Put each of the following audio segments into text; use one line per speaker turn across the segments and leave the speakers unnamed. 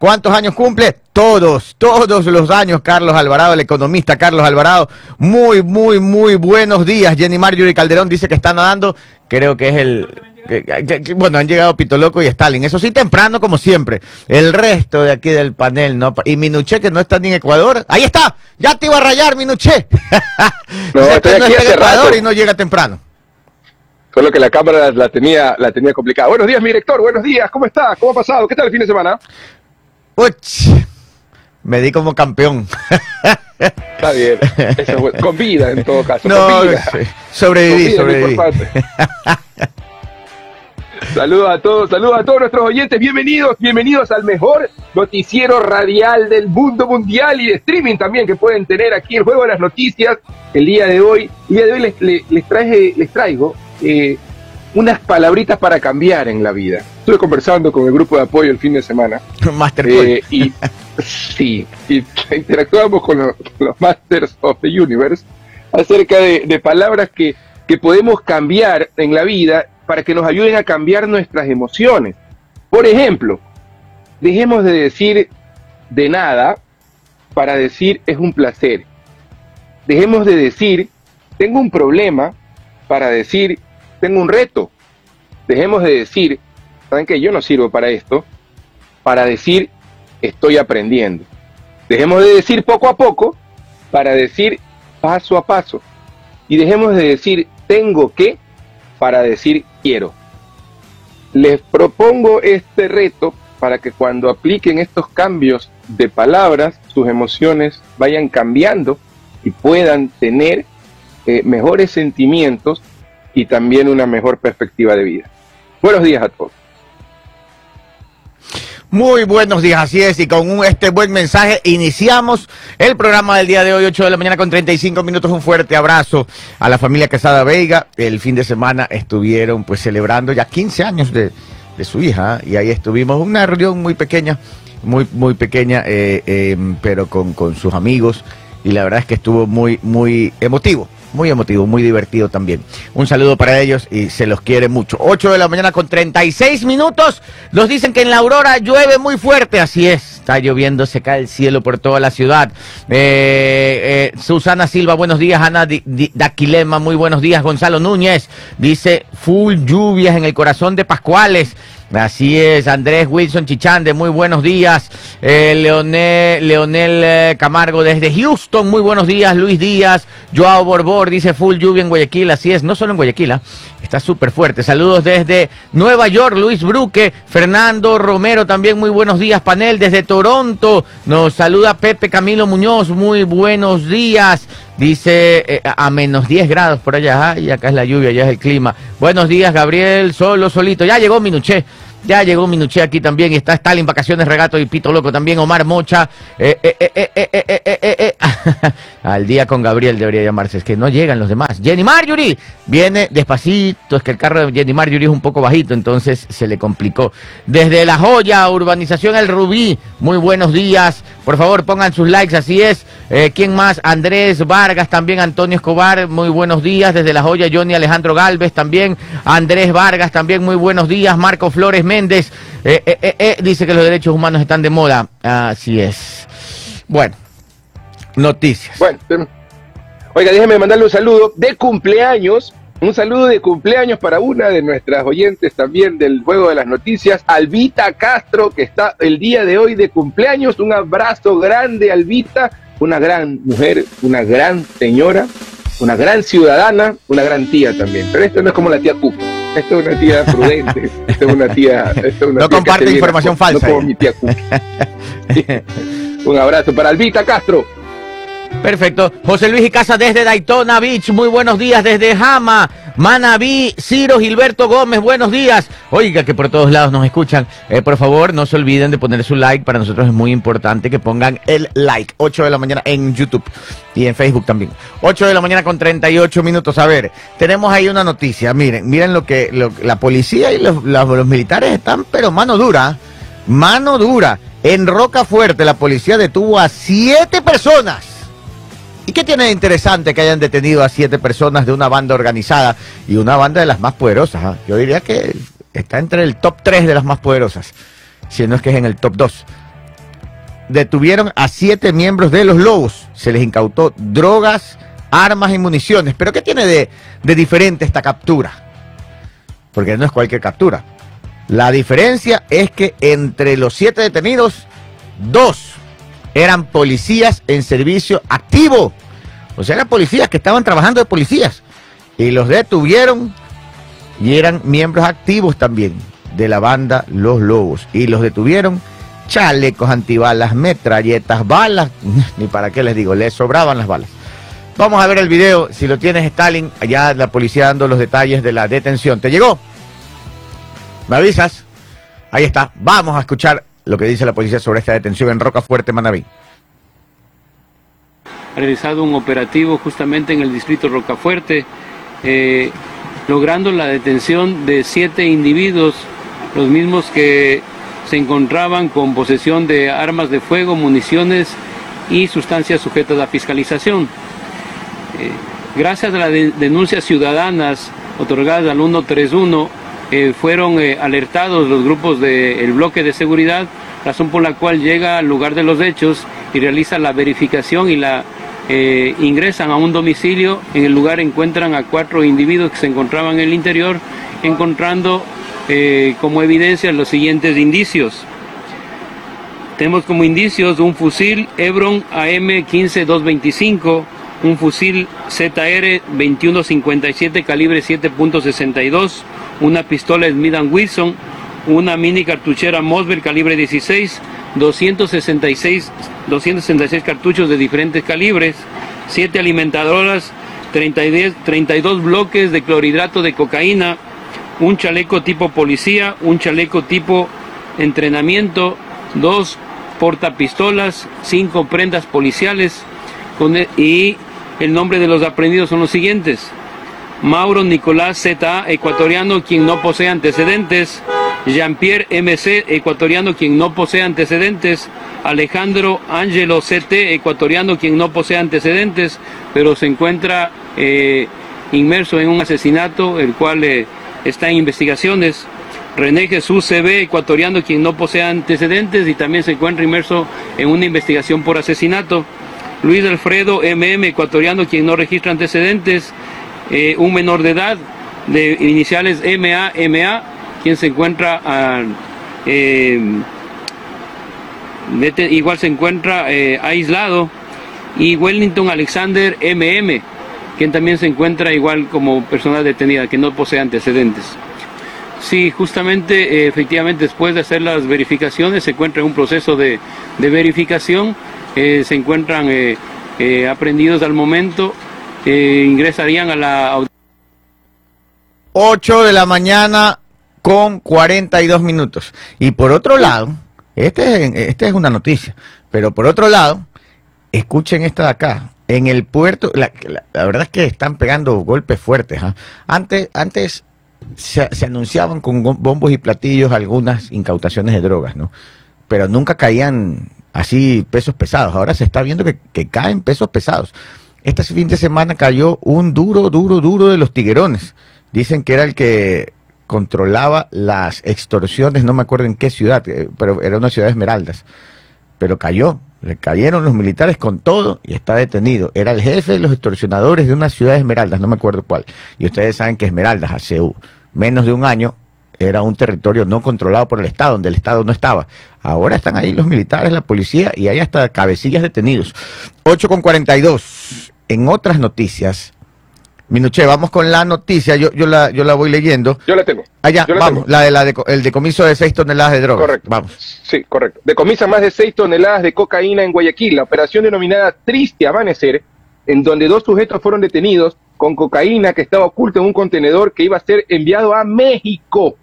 ¿Cuántos años cumple? Todos, todos los años, Carlos Alvarado, el economista Carlos Alvarado. Muy, muy, muy buenos días. Jenny Marjorie Calderón dice que está nadando. Creo que es el, bueno, han llegado Pito Loco y Stalin. Eso sí, temprano, como siempre. El resto de aquí del panel, ¿no? Y Minuché, que no está ni en Ecuador. Ahí está. Ya te iba a rayar, Minuché.
no, estoy aquí en Ecuador
y no llega temprano.
Solo que la cámara la tenía, la tenía complicada. Buenos días, mi director. Buenos días. ¿Cómo está? ¿Cómo ha pasado? ¿Qué tal el fin de semana?
Me di como campeón.
Está bien. Con vida, en todo caso.
No, sobreviví, sobreviví.
Saludos a todos, saludos a todos nuestros oyentes, bienvenidos, bienvenidos al mejor noticiero radial del mundo mundial y de streaming también que pueden tener aquí el Juego de las Noticias el día de hoy. El día de hoy les, les, traje, les traigo eh, unas palabritas para cambiar en la vida. Estuve conversando con el grupo de apoyo el fin de semana.
Master eh,
y sí, y interactuamos con los, Masters of the Universe acerca de, palabras que, que podemos cambiar en la vida para que nos ayuden a cambiar nuestras emociones. Por ejemplo, dejemos de decir de nada para decir es un placer. Dejemos de decir tengo un problema para decir tengo un reto. Dejemos de decir, ¿saben que yo no sirvo para esto? Para decir estoy aprendiendo. Dejemos de decir poco a poco para decir paso a paso. Y dejemos de decir tengo que para decir quiero. Les propongo este reto para que cuando apliquen estos cambios de palabras, sus emociones vayan cambiando y puedan tener eh, mejores sentimientos y también una mejor perspectiva de vida. Buenos días a todos.
Muy buenos días, así es, y con este buen mensaje iniciamos el programa del día de hoy, 8 de la mañana con 35 minutos. Un fuerte abrazo a la familia Casada Veiga. El fin de semana estuvieron pues celebrando ya 15 años de, su hija y ahí estuvimos, una reunión muy pequeña, muy, muy pequeña, eh, eh, pero con, con sus amigos y la verdad es que estuvo muy, muy emotivo muy emotivo, muy divertido también. Un saludo para ellos y se los quiere mucho. 8 de la mañana con 36 minutos. Nos dicen que en la aurora llueve muy fuerte. Así es, está lloviendo, se cae el cielo por toda la ciudad. Eh, eh, Susana Silva, buenos días. Ana Daquilema, muy buenos días. Gonzalo Núñez dice full lluvias en el corazón de Pascuales. Así es, Andrés Wilson Chichande, muy buenos días. Eh, Leonel, eh, Camargo desde Houston, muy buenos días. Luis Díaz, Joao Borbor dice full lluvia en Guayaquil, así es, no solo en Guayaquil, ¿ah? está súper fuerte. Saludos desde Nueva York, Luis Bruque, Fernando Romero también, muy buenos días. Panel desde Toronto, nos saluda Pepe Camilo Muñoz, muy buenos días. Dice eh, a menos 10 grados por allá, y acá es la lluvia, ya es el clima. Buenos días, Gabriel, solo, solito. Ya llegó Minuché. Ya llegó Minuché aquí también. Está Stalin, Vacaciones, Regato y Pito Loco también. Omar Mocha. Al día con Gabriel debería llamarse. Es que no llegan los demás. Jenny Marjorie viene despacito. Es que el carro de Jenny Marjorie es un poco bajito, entonces se le complicó. Desde La Joya, Urbanización El Rubí. Muy buenos días. Por favor, pongan sus likes. Así es. ¿Quién más? Andrés Vargas también. Antonio Escobar. Muy buenos días. Desde La Joya, Johnny Alejandro Galvez también. Andrés Vargas también. Muy buenos días. Marco Flores Méndez eh, eh, eh, dice que los derechos humanos están de moda. Así es. Bueno, noticias.
Bueno, oiga, déjeme mandarle un saludo de cumpleaños. Un saludo de cumpleaños para una de nuestras oyentes también del Juego de las Noticias, Albita Castro, que está el día de hoy de cumpleaños. Un abrazo grande, Albita, una gran mujer, una gran señora, una gran ciudadana, una gran tía también. Pero esto no es como la tía Cupo. Esta es una tía prudente. Esta es una tía.
no comparte información falsa. No como mi tía
Un abrazo para Albita Castro.
Perfecto. José Luis y Casa desde Daytona Beach. Muy buenos días desde Jama. Manaví, Ciro Gilberto Gómez, buenos días. Oiga, que por todos lados nos escuchan. Eh, por favor, no se olviden de poner su like. Para nosotros es muy importante que pongan el like. 8 de la mañana en YouTube y en Facebook también. 8 de la mañana con 38 minutos. A ver, tenemos ahí una noticia. Miren, miren lo que la policía y los, los militares están, pero mano dura. Mano dura. En Roca Fuerte, la policía detuvo a siete personas ¿Y qué tiene de interesante que hayan detenido a siete personas de una banda organizada y una banda de las más poderosas? Ah? Yo diría que está entre el top 3 de las más poderosas, si no es que es en el top 2. detuvieron a siete miembros de los Lobos. Se les incautó drogas, armas y municiones. ¿Pero qué tiene de, de diferente esta captura? Porque no es cualquier captura. La diferencia es que entre los siete detenidos, dos eran policías en servicio activo. O sea, eran policías que estaban trabajando de policías. Y los detuvieron y eran miembros activos también de la banda Los Lobos. Y los detuvieron chalecos antibalas, metralletas, balas, ni para qué les digo, les sobraban las balas. Vamos a ver el video, si lo tienes Stalin, allá la policía dando los detalles de la detención. ¿Te llegó? ¿Me avisas? Ahí está, vamos a escuchar lo que dice la policía sobre esta detención en Rocafuerte, Manaví.
Realizado un operativo justamente en el distrito Rocafuerte, eh, logrando la detención de siete individuos, los mismos que se encontraban con posesión de armas de fuego, municiones y sustancias sujetas a fiscalización. Eh, gracias a las denuncias ciudadanas otorgadas al 131, eh, fueron alertados los grupos del bloque de seguridad, razón por la cual llega al lugar de los hechos y realiza la verificación y la ingresan a un domicilio. En el lugar encuentran a cuatro individuos que se encontraban en el interior, encontrando eh, como evidencia los siguientes indicios. Tenemos como indicios un fusil Hebron AM 15225, un fusil ZR 2157 calibre 7.62, una pistola Smith Wilson, una mini cartuchera Mosber calibre 16, 266, 266 cartuchos de diferentes calibres, 7 alimentadoras, 32 bloques de clorhidrato de cocaína, un chaleco tipo policía, un chaleco tipo entrenamiento, dos portapistolas, cinco prendas policiales e, y el nombre de los aprendidos son los siguientes. Mauro Nicolás Z, ecuatoriano, quien no posee antecedentes. Jean-Pierre MC, ecuatoriano, quien no posee antecedentes. Alejandro Angelo CT, ecuatoriano, quien no posee antecedentes, pero se encuentra eh, inmerso en un asesinato, el cual... Eh, está en investigaciones. René Jesús CB, ecuatoriano, quien no posee antecedentes y también se encuentra inmerso en una investigación por asesinato. Luis Alfredo MM, ecuatoriano, quien no registra antecedentes. Eh, un menor de edad de iniciales MA, MA, quien se encuentra eh, igual se encuentra eh, aislado. Y Wellington Alexander MM, quien también se encuentra igual como persona detenida, que no posee antecedentes. Sí, justamente, eh, efectivamente, después de hacer las verificaciones, se encuentra en un proceso de, verificación, eh, se encuentran aprendidos al momento, ingresarían a la...
8 de la mañana con 42 minutos. Y por otro lado, este, este es una noticia, pero por otro lado, escuchen esta de acá en el puerto, la, verdad es que están pegando golpes fuertes. ¿ah? Antes, antes se, anunciaban con bombos y platillos algunas incautaciones de drogas, ¿no? Pero nunca caían así pesos pesados. Ahora se está viendo que, que caen pesos pesados. Este fin de semana cayó un duro, duro, duro de los tiguerones. Dicen que era el que controlaba las extorsiones, no me acuerdo en qué ciudad, eh, pero era una ciudad de Esmeraldas. Pero cayó, le cayeron los militares con todo y está detenido. Era el jefe de los extorsionadores de una ciudad de Esmeraldas, no me acuerdo cuál. Y ustedes saben que Esmeraldas hace menos de un año era un territorio no controlado por el Estado, donde el Estado no estaba. Ahora están ahí los militares, la policía y hay hasta cabecillas detenidos. 8 con 42. En otras noticias, Minuche, vamos con la noticia, yo, yo, la, yo la voy leyendo.
Yo la tengo.
Allá, vamos, la de la de, el decomiso de 6 toneladas de droga.
Correcto. Vamos. Sí, correcto. Decomisa más de 6 toneladas de cocaína en Guayaquil, la operación denominada Triste Amanecer, en donde dos sujetos fueron detenidos con cocaína que estaba oculta en un contenedor que iba a ser enviado a México.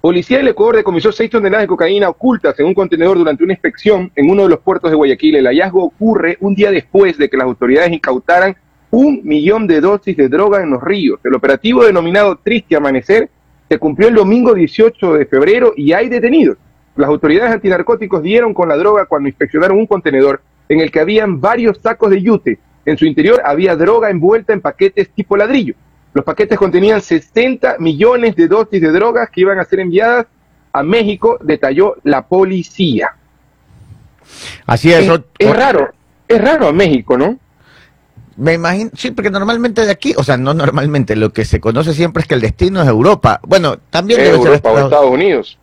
Policía del Ecuador decomisó 6 toneladas de cocaína ocultas en un contenedor durante una inspección en uno de los puertos de Guayaquil. El hallazgo ocurre un día después de que las autoridades incautaran un millón de dosis de droga en los ríos. El operativo denominado Triste Amanecer se cumplió el domingo 18 de febrero y hay detenidos. Las autoridades antinarcóticos dieron con la droga cuando inspeccionaron un contenedor en el que habían varios sacos de yute. En su interior había droga envuelta en paquetes tipo ladrillo. Los paquetes contenían 60 millones de dosis de drogas que iban a ser enviadas a México, detalló la policía.
Así es.
Es, raro, es raro a México, ¿no?
Me imagino, sí, porque normalmente de aquí, o sea, no normalmente, lo que se conoce siempre es que el destino es Europa. Bueno, también
debe Europa ser o Estados Unidos.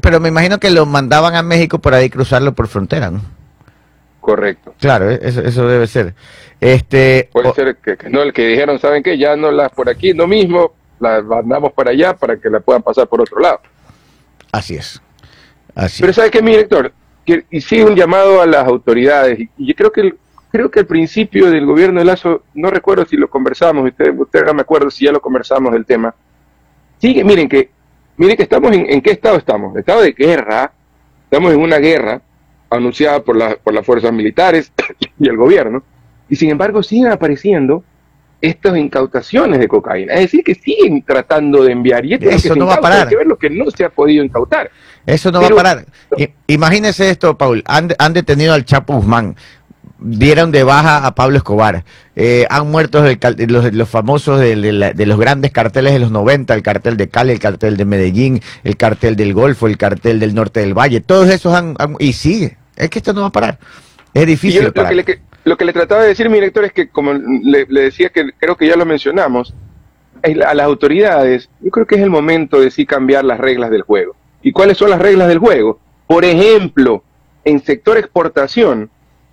pero me imagino que lo mandaban a México por ahí cruzarlo por frontera, ¿no?
Correcto.
Claro, e-, eso, eso debe ser. Este,
Puede ser que, no el que dijeron, ¿saben qué? Ya no las por aquí, no mismo, las mandamos para allá para que la puedan pasar por otro lado.
Así es.
Así Pero ¿sabe qué, mi director? Que, y sí un llamado a las autoridades. Y, yo creo que el, creo que al principio del gobierno de Lazo, no recuerdo si lo conversamos, usted, usted no me acuerdo si ya lo conversamos del tema. Sigue, miren que, miren que estamos en, en qué estado estamos, estado de guerra, estamos en una guerra anunciada por, la, por las fuerzas militares y el gobierno, y sin embargo siguen apareciendo estas incautaciones de cocaína. Es decir, que siguen tratando de enviar. Y
esto Eso no va a parar. Hay
que ver lo que no se ha podido incautar.
Eso no va a parar. Imagínese esto, Paul. Han, detenido al Chapo Guzmán. Dieron de baja a Pablo Escobar. Eh, han muerto los, los, famosos de, los grandes carteles de los 90, el cartel de Cali, el cartel de Medellín, el cartel del Golfo, el cartel del Norte del Valle. Todos esos han, y sigue. Es que esto no va a parar. Es difícil.
Lo, lo, que le, trataba de decir mi director es que, como le, decía que creo que ya lo mencionamos, a las autoridades, yo creo que es el momento de sí cambiar las reglas del juego. ¿Y cuáles son las reglas del juego? Por ejemplo, en sector exportación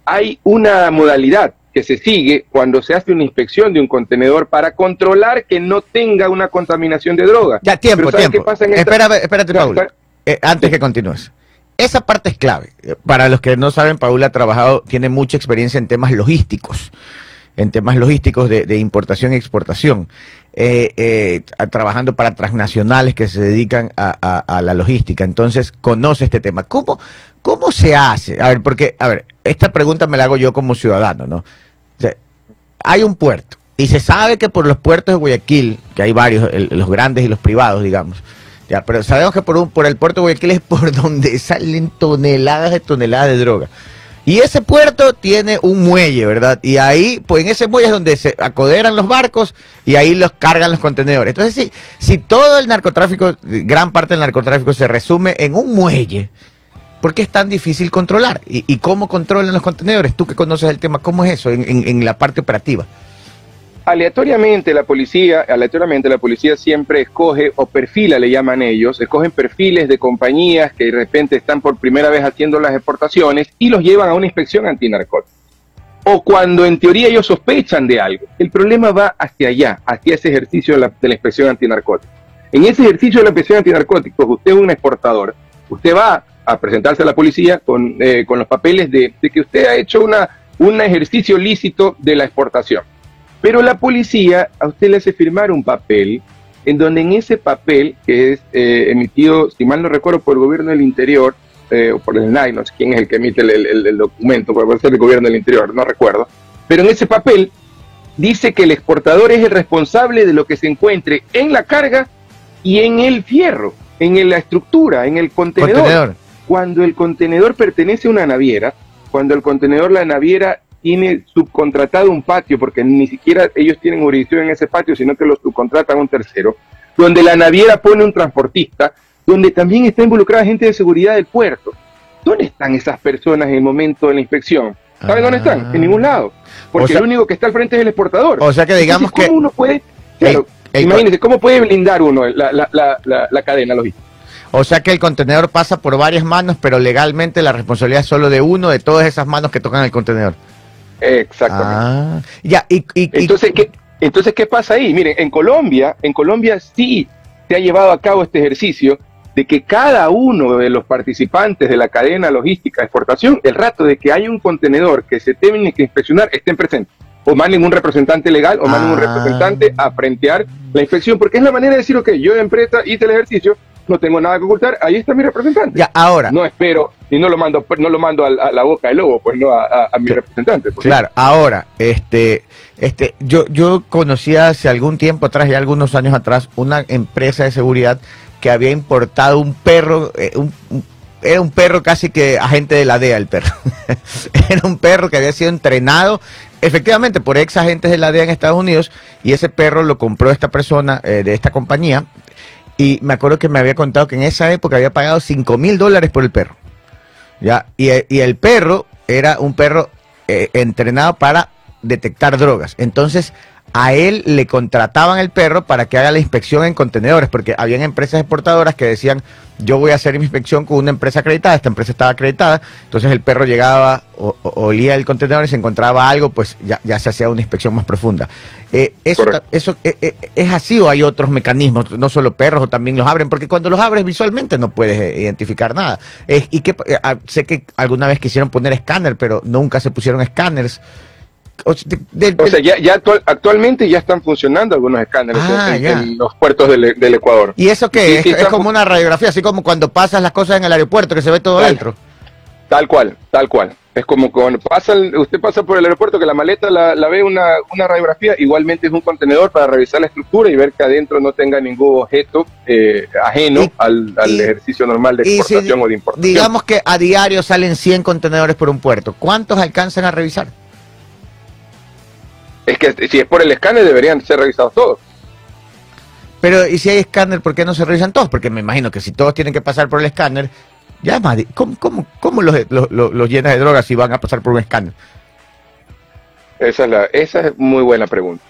hay una modalidad que se sigue cuando se hace una inspección de un contenedor para controlar que no tenga una contaminación de droga.
Ya, tiempo, tiempo. espérate, Paul, eh, antes que continúes. Esa parte es clave. Para los que no saben, Paula ha trabajado, tiene mucha experiencia en temas logísticos, en temas logísticos de, importación y exportación, eh, eh, trabajando para transnacionales que se dedican a, la logística. Entonces, conoce este tema. ¿Cómo, ¿Cómo se hace? A ver, porque, a ver, esta pregunta me la hago yo como ciudadano, ¿no? hay un puerto y se sabe que por los puertos de Guayaquil, que hay varios, los grandes y los privados, digamos, ya, pero sabemos que por, un, por el puerto de Guayaquil es por donde salen toneladas de toneladas de droga. Y ese puerto tiene un muelle, ¿verdad? Y ahí, pues en ese muelle es donde se acoderan los barcos y ahí los cargan los contenedores. Entonces, si, si todo el narcotráfico, gran parte del narcotráfico se resume en un muelle, ¿por qué es tan difícil controlar? ¿Y, cómo controlan los contenedores? Tú que conoces el tema, ¿cómo es eso en, en la parte operativa?
Aleatoriamente la policía, aleatoriamente la policía siempre escoge o perfila, le llaman ellos, escogen perfiles de compañías que de repente están por primera vez haciendo las exportaciones y los llevan a una inspección antinarcótica. O cuando en teoría ellos sospechan de algo. El problema va hacia allá, hacia ese ejercicio de la, inspección antinarcótica. En ese ejercicio de la inspección antinarcótica, usted es un exportador, usted va a presentarse a la policía con, eh, con los papeles de, de, que usted ha hecho una, un ejercicio lícito de la exportación pero la policía a usted le hace firmar un papel en donde en ese papel, que es eh, emitido, si mal no recuerdo, por el gobierno del interior, eh, o por el NAI, no sé quién es el que emite el, documento, puede ser el gobierno del interior, no recuerdo, pero en ese papel dice que el exportador es el responsable de lo que se encuentre en la carga y en el fierro, en la estructura, en el contenedor. Cuando el contenedor pertenece a una naviera, cuando el contenedor, la naviera tiene subcontratado un patio, porque ni siquiera ellos tienen jurisdicción en ese patio, sino que lo subcontratan a un tercero, donde la naviera pone un transportista, donde también está involucrada gente de seguridad del puerto. ¿Dónde están esas personas en el momento de la inspección? ¿Saben dónde están? En ningún lado. Porque el único que está al frente es el exportador.
O sea que digamos
¿cómo
que...
uno puede... imagínense, ¿cómo puede blindar uno la, la, la, la cadena logística?
O sea que el contenedor pasa por varias manos, pero legalmente la responsabilidad es solo de uno de todas esas manos que tocan el contenedor.
Exactamente.
Ah, ya, y,
entonces, ¿qué, entonces, ¿qué pasa ahí? Miren, en Colombia, en Colombia sí se ha llevado a cabo este ejercicio de que cada uno de los participantes de la cadena logística de exportación, el rato de que hay un contenedor que se tiene que inspeccionar, estén presentes. O manden un representante legal o manden un ah. representante a frentear la inspección, porque es la manera de decir, ok, yo de empresa hice el ejercicio, no tengo nada que ocultar, ahí está mi representante.
Ya, ahora.
No espero y no lo mando, no lo mando a, la boca del lobo, pues no a, mi representante. Pues.
claro, ahora, este, este, yo, yo conocía hace algún tiempo atrás, ya algunos años atrás, una empresa de seguridad que había importado un perro, eh, era un perro casi que agente de la DEA el perro. era un perro que había sido entrenado efectivamente por ex agentes de la DEA en Estados Unidos y ese perro lo compró esta persona eh, de esta compañía y me acuerdo que me había contado que en esa época había pagado 5 mil dólares por el perro. Ya, y, e- y el perro era un perro eh, entrenado para detectar drogas. Entonces, a él le contrataban el perro para que haga la inspección en contenedores, porque habían empresas exportadoras que decían, yo voy a hacer mi inspección con una empresa acreditada, esta empresa estaba acreditada, entonces el perro llegaba, o, o- olía el contenedor y se encontraba algo, pues ya, ya se hacía una inspección más profunda. Eh, eso eso eh, eh, es así o hay otros mecanismos, no solo perros o también los abren, porque cuando los abres visualmente no puedes identificar nada. Eh, y que ah, sé que alguna vez quisieron poner escáner, pero nunca se pusieron escáneres. O sea, de- del-
O sea, ya, ya actual- actualmente ya están funcionando algunos escáneres
Ah,
en, los puertos del, del Ecuador.
¿Y eso qué?
Sí,
es,
sí,
es
está-
como una radiografía, así como cuando pasas las cosas en el aeropuerto, que se ve todo dentro.
Tal cual, tal cual. Es como cuando pasa el- usted pasa por el aeropuerto que la maleta la, la ve una, una radiografía, igualmente es un contenedor para revisar la estructura y ver que adentro no tenga ningún objeto eh, ajeno
Y-
al, al
y-
ejercicio normal de
si
exportación o de importación.
Digamos que a diario salen 100 contenedores por un puerto. ¿Cuántos alcanzan a revisar?
Es que si es por el escáner deberían ser revisados todos.
Pero, ¿y si hay escáner, por qué no se revisan todos? Porque me imagino que si todos tienen que pasar por el escáner, ya más, ¿cómo, cómo, cómo los, los, los- los llenas de drogas si van a pasar por un escáner?
Esa es, la, esa es muy buena pregunta.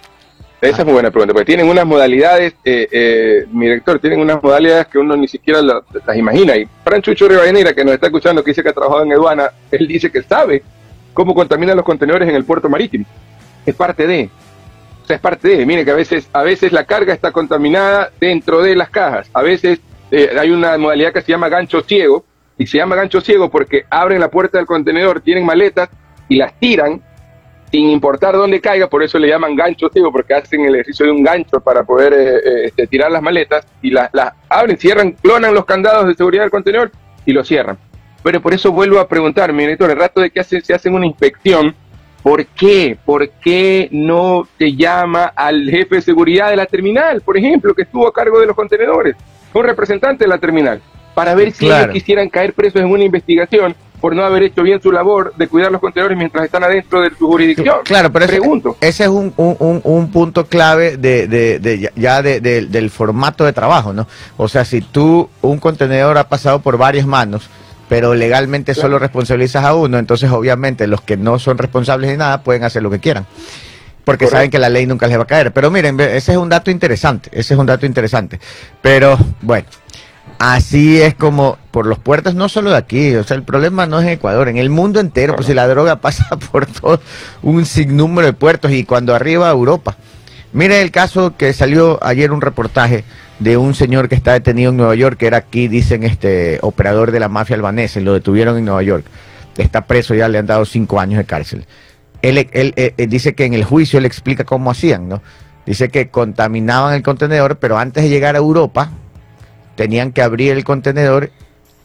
Esa
Ah.
es muy buena pregunta, porque tienen unas modalidades, eh, eh, mi director, tienen unas modalidades que uno ni siquiera la- las imagina. Y Fran Chucho Rivadeneira, que nos está escuchando, que dice que ha trabajado en aduana, él dice que sabe cómo contaminan los contenedores en el puerto marítimo. Es parte de. O sea, es parte de. Mire que a veces, a veces la carga está contaminada dentro de las cajas. A veces eh, hay una modalidad que se llama gancho ciego, y se llama gancho ciego porque abren la puerta del contenedor, tienen maletas y las tiran sin importar dónde caiga, por eso le llaman gancho ciego, porque hacen el ejercicio de un gancho para poder eh, eh, este, tirar las maletas y las, las abren, cierran, clonan los candados de seguridad del contenedor y lo cierran. Pero por eso vuelvo a preguntar, mi director, el rato de que hacen, se hacen una inspección, ¿por qué? ¿Por qué no te llama al jefe de seguridad de la terminal, por ejemplo, que estuvo a cargo de los contenedores, un representante de la terminal, para ver si
Claro.
ellos quisieran caer presos en una investigación por no haber hecho bien su labor de cuidar los contenedores mientras están adentro de su jurisdicción?
Claro, pero ese,
Pregunto.
ese es un, un- un- un punto clave de, de- de ya- de- del formato de trabajo, ¿no? O sea, si tú, un contenedor ha pasado por varias manos, pero legalmente
Claro.
solo responsabilizas a uno, entonces obviamente los que no son responsables de nada pueden hacer lo que quieran. Porque
Correcto.
saben que la ley nunca les va a caer. Pero miren, ese es un dato interesante, ese es un dato interesante. Pero bueno, así es como por los puertos, no solo de aquí, o sea, el problema no es en Ecuador, en el mundo entero, pues si la droga pasa por todo un sinnúmero de puertos y cuando arriba a Europa. Mire el caso que salió ayer un reportaje de un señor que está detenido en Nueva York, que era aquí, dicen, este operador de la mafia albanesa, lo detuvieron en Nueva York. Está preso, ya le han dado cinco años de cárcel. Él, él, eh, dice que en el juicio él explica cómo hacían, ¿no? Dice que contaminaban el contenedor, pero antes de llegar a Europa, tenían que abrir el contenedor,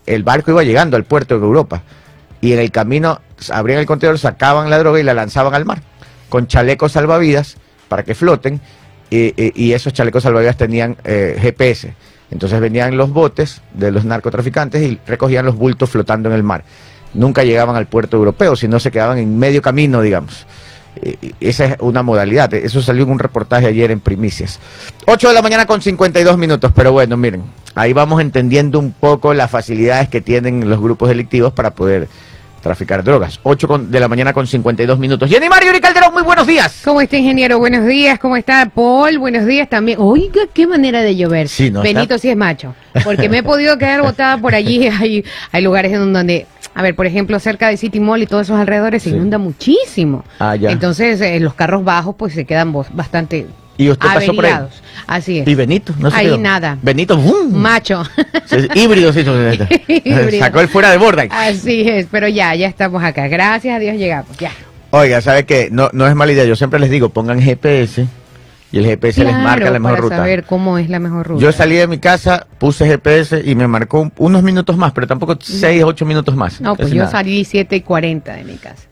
el barco iba llegando al puerto de Europa, y en el camino abrían el contenedor, sacaban la droga y la lanzaban al mar, con chalecos salvavidas para que floten, y, esos chalecos salvavidas tenían eh, GPS. Entonces venían los botes de los narcotraficantes y recogían los bultos flotando en el mar. Nunca llegaban al puerto europeo, sino se quedaban en medio camino, digamos. Eh, Esa es una modalidad. Eso salió en un reportaje ayer en Primicias. 8 de la mañana con 52 minutos, pero bueno, miren, ahí vamos entendiendo un poco las facilidades que tienen los grupos delictivos para poder traficar drogas. 8 con- de la mañana con 52 minutos. Jenny Mario y Calderón, muy buenos días.
¿Cómo está, ingeniero? Buenos días. ¿Cómo está, Paul? Buenos días también. Oiga, qué manera de llover.
Sí, ¿no?
Benito
Está-
sí es macho. Porque me he podido quedar botada por allí. Hay, hay lugares en donde, a ver, por ejemplo, cerca de City Mall y todos esos alrededores se
Sí.
inunda muchísimo.
Ah, ya.
Entonces, eh, los carros bajos pues se quedan bastante
¿Y usted pasó por ahí?
Así es.
¿Y Benito? No se
Ahí
quedó.
nada.
Benito, ¡bum!
Macho.
Sí, Híbrido, sí.
Híbrido.
Sacó el fuera de borda.
Así es. Pero ya, ya estamos acá. Gracias a Dios llegamos. Ya.
Oiga, ¿sabe qué? No, no es mala idea. Yo siempre les digo, pongan GPS y el GPS les marca la mejor
para
ruta.
saber cómo es la mejor ruta.
Yo salí de mi casa, puse GPS y me marcó un- unos minutos más, pero tampoco 6, 8 minutos más.
No, pues
Casi
yo
nada.
salí 7 y 40 de mi casa.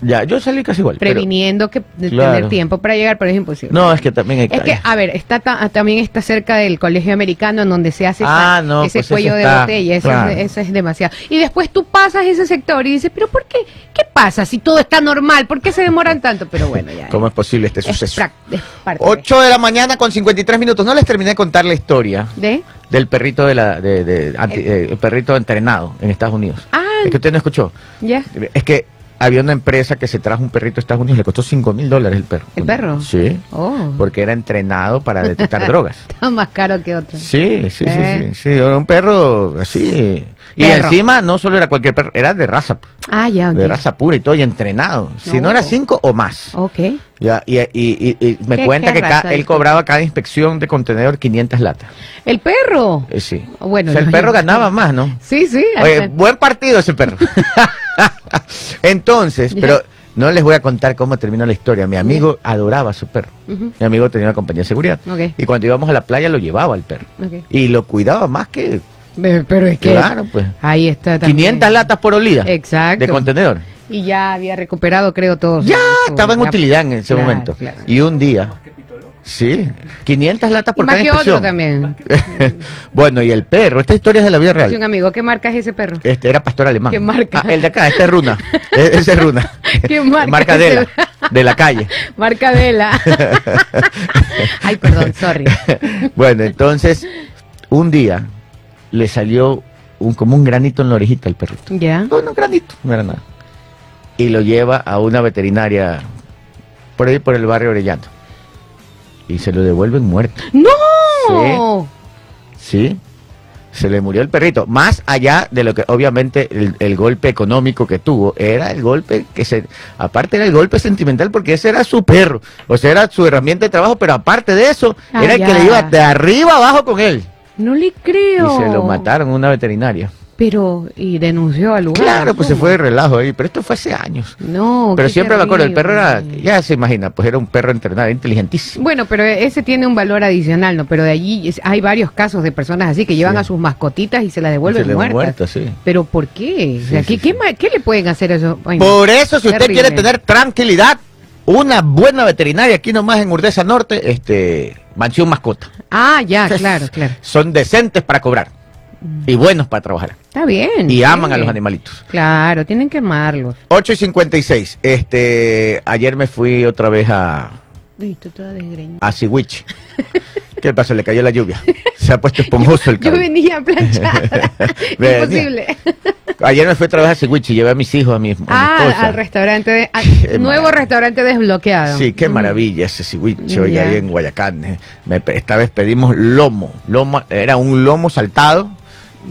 Ya, yo salí casi igual. pero-
Previniendo que de
Claro.
tener tiempo para llegar, pero es imposible.
no, es que también hay
Es que, a ver, está ta- también está cerca del colegio americano en donde se hace esa-
Ah, no,
ese
pues
cuello de botella. Eso,
claro.
es, eso es demasiado. Y después tú pasas ese sector y dices, pero ¿por qué? ¿Qué pasa si todo está normal? ¿Por qué se demoran tanto? Pero bueno, ya.
¿Cómo es posible este
es,
suceso?
es parte de-
8 de la mañana con 53 minutos. No les terminé de contar la historia
de...
del perrito de la de, de- anti- eh, el perrito entrenado en Estados Unidos.
Ah,
Es que usted no escuchó.
Ya.
Es que había una empresa que se trajo un perrito a Estados Unidos, le costó 5 mil dólares el perro.
¿El perro?
Sí.
Oh.
Porque era entrenado para detectar drogas.
Está más caro que otro.
Sí, sí,
Eh.
sí, sí, sí, era un perro así. Y
Perro.
encima no solo era cualquier perro, era de raza,
Ah, ya, ok.
de raza pura y todo, y entrenado. Si no era cinco o más.
Ok.
Ya, y, y- y- y me
¿Qué-
cuenta
qué
que él cobraba cada inspección de contenedor 500 latas.
El perro.
Eh, sí.
Bueno,
o sea, el perro ganaba más, ¿no?
Sí, sí.
Oye, buen partido ese perro. Entonces, pero no les voy a contar cómo terminó la historia. Mi amigo adoraba a su perro. Mi amigo tenía una compañía de seguridad.
Ok.
Y cuando íbamos a la playa lo llevaba al perro.
Ok.
Y lo cuidaba más que
Pero es que.
Claro, pues.
Ahí está también.
500 latas por olida.
Exacto.
De contenedor.
Y ya había recuperado, creo, todo. su-
Ya
su-
estaba en
la-
utilidad en ese
Claro,
momento.
claro.
Y un día. Sí, 500 latas
Y
por
más
cada
que otro también.
bueno, y el perro, esta historia es de la vida
Sí, un
real.
amigo, ¿qué marca es ese perro?
Este era pastor alemán.
¿Qué marca?
Ah, el de acá, este es Runa. E- Ese es Runa.
¿Qué marca
de
es
la, de la calle.
Marca Dela. Ay, perdón, sorry.
Bueno, entonces, un día le salió un, como un granito en la orejita al perrito.
¿Ya?
No, no, granito, no era nada. Y lo lleva a una veterinaria por ahí por el barrio Orellano. Y se lo devuelven muerto.
¡No!
¿Sí? Se le murió el perrito. Más allá de lo que obviamente el, el golpe económico que tuvo, era el golpe que se... Aparte era el golpe sentimental porque ese era su perro. O sea, era su herramienta de trabajo, pero aparte de eso,
Ah,
era el que le iba de arriba abajo con él.
No le creo.
Y se lo mataron en una veterinaria.
Pero, y denunció al lugar.
Claro, pues se fue de relajo ahí, pero esto fue hace años.
No,
Pero siempre me acuerdo, el perro era, ya se imagina, pues era un perro entrenado, inteligentísimo.
Bueno, pero ese tiene un valor adicional, ¿no? Pero de allí es- hay varios casos de personas así que llevan
Sí.
a sus mascotitas y se las devuelven
Se
muertas.
muerto, sí.
¿Pero por qué? O sea,
Sí,
¿qué, qué le pueden hacer a eso? Ay, no.
Por eso, si usted
Terrible.
quiere tener tranquilidad, una buena veterinaria aquí nomás en Urdesa Norte, este, mansión mascota.
Ah, ya, claro, claro.
Son decentes para cobrar y buenos para trabajar.
Está bien.
Y
sí.
aman a los animalitos.
Claro, tienen que amarlos.
8 y 56. Este, ayer me fui otra vez a,
Uy, tú toda desgreñada.
a Siwich. ¿Qué pasó? Le cayó la lluvia. Se ha puesto esponjoso el
Yo
cabello.
venía planchada.
Venía.
Imposible.
Ayer me fui otra vez a Siwich y llevé a mis hijos, a mi, a mi
Ah,
esposa.
al restaurante de, al nuevo restaurante desbloqueado.
Sí, qué
Mm.
maravilla ese Siwich, oiga,
Ya.
ahí en Guayacán. eh. Me esta vez pedimos lomo. lomo era un lomo saltado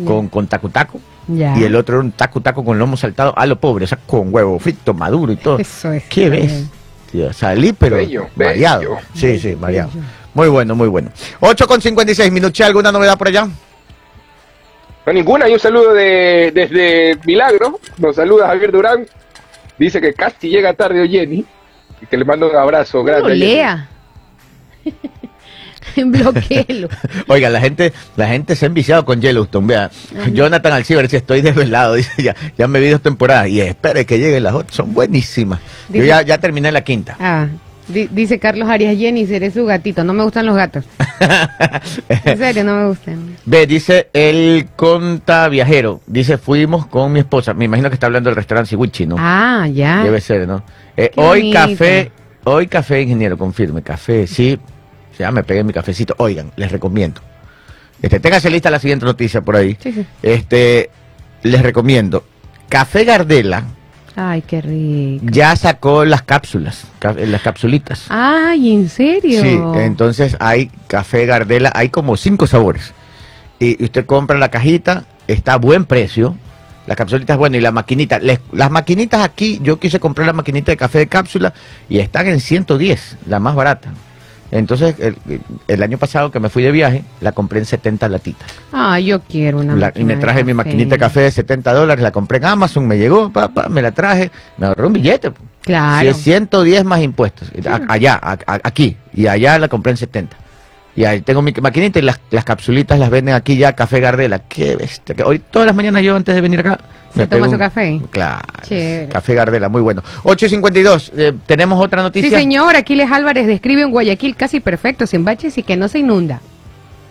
con, con tacu tacu.
Ya.
Y el otro era un tacu tacu con lomo saltado a lo pobre, o sea, con huevo frito, maduro y todo.
Eso es.
¿Qué ves? Tío, salí, pero
Bello,
variado.
bello.
Sí, sí, variado. Muy bueno, muy bueno. 8 con 56 minutos. ¿Alguna novedad por allá?
No, ninguna. Y un saludo de, desde Milagro. Nos saluda Javier Durán. Dice que casi llega tarde Jenny. Y que le mando un abrazo
No
grande. Jenny.
lea. Bloquéelo.
Oiga, la gente, la gente se ha enviciado con Yellowstone. Vea, Jonathan Alcibar dice, estoy desvelado. Dice, ya, ya me vi dos temporadas. Y espere que lleguen las otras. Son buenísimas. Yo ya, ya terminé la quinta.
Ah, dice Carlos Arias Jenny, seré su gatito. No me gustan los gatos. En serio, no me gustan.
Ve, dice el conta viajero. Dice, fuimos con mi esposa. Me imagino que está hablando del restaurante Siwichi, ¿no?
Ah, ya.
Debe ser, ¿no? Eh, hoy
bonito.
café, hoy café, ingeniero, confirme, café, sí. Ya me pegué mi cafecito. Oigan, les recomiendo. Este, téngase lista la siguiente noticia por ahí.
Sí, sí.
Este, les recomiendo. Café Gardela
Ay, qué rico.
ya sacó las cápsulas, ca- las capsulitas.
Ay, ¿en serio?
Sí, entonces hay café Gardela, hay como cinco sabores. Y usted compra la cajita, está a buen precio. La capsulita es buena y la maquinita. les- las maquinitas aquí, yo quise comprar la maquinita de café de cápsula y están en 110, la más barata. Entonces, el, el año pasado que me fui de viaje, la compré en 70 latitas.
Ah, yo quiero una
La- y me
de
traje mi maquinita de café de 70 dólares, la compré en Amazon, me llegó, papá, me la traje, me ahorré un billete. pues.
Claro.
Si es 110 más impuestos. A- allá, a- a- aquí. Y allá la compré en 70. Y ahí tengo mi maquinita y las, las capsulitas las venden aquí ya, Café Gardela. Qué bestia. Hoy todas las mañanas yo antes de venir acá.
¿Se
me
toma su
un-
café?
Claro.
Chévere.
Café Gardela, muy bueno. 8.52. eh, ¿Tenemos otra noticia?
Sí, señor. Aquiles Álvarez describe un Guayaquil casi perfecto, sin baches y que no se inunda.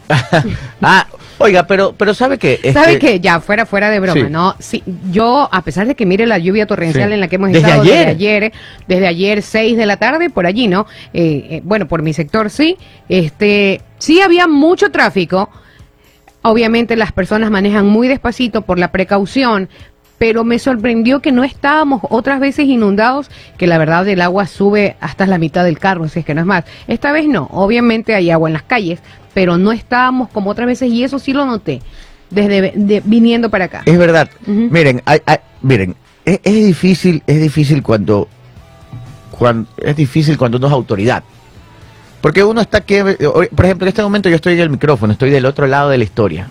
ah, oiga, pero, pero ¿sabe qué?
¿Sabe
Este,
qué? Ya, fuera, fuera de broma,
Sí.
¿no? Sí, yo, a pesar de que mire la lluvia torrencial
Sí.
en la que hemos
Desde
estado
ayer.
desde ayer, desde ayer 6 de la tarde, por allí, ¿no? Eh, eh, bueno, por mi sector sí, este, sí había mucho tráfico. Obviamente las personas manejan muy despacito por la precaución, pero me sorprendió que no estábamos otras veces inundados, que la verdad el agua sube hasta la mitad del carro, si es que no es más. Esta vez no, obviamente hay agua en las calles, pero no estábamos como otras veces y eso sí lo noté desde de- viniendo para acá.
Es verdad. Miren, hay- hay- miren, es, es difícil, es difícil cuando, cuando, es difícil cuando uno es autoridad. Porque uno está aquí, hoy- por ejemplo, en este momento yo estoy en el micrófono, estoy del otro lado de la historia.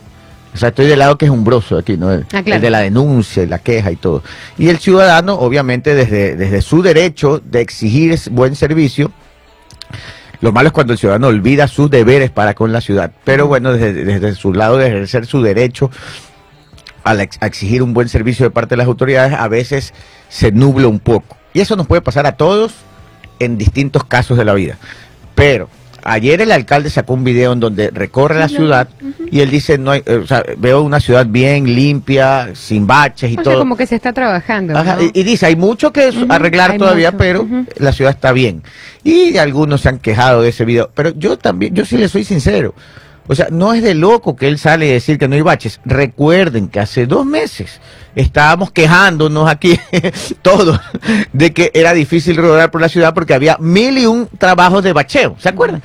O sea, estoy del lado que es umbroso aquí, ¿no? El,
Ah, claro.
el de la denuncia la queja y todo. Y el ciudadano, obviamente, desde, desde su derecho de exigir buen servicio, lo malo es cuando el ciudadano olvida sus deberes para con la ciudad. Pero bueno, desde, su lado de ejercer su derecho a, la a exigir un buen servicio de parte de las autoridades, a veces se nubla un poco. Y eso nos puede pasar a todos en distintos casos de la vida. Pero ayer el alcalde sacó un video en donde recorre la ciudad y él dice, no hay, o sea, veo una ciudad bien limpia, sin baches y
O
todo.
sea, como que se está trabajando.
Ajá,
¿no?
y, y dice, hay mucho que arreglar
hay
todavía,
mucho,
pero la ciudad está bien. Y algunos se han quejado de ese video, pero yo también, yo sí le soy sincero. O sea, no es de loco que él sale a decir que no hay baches. Recuerden que hace dos meses estábamos quejándonos aquí todos de que era difícil rodar por la ciudad porque había mil y un trabajos de bacheo. ¿Se acuerdan?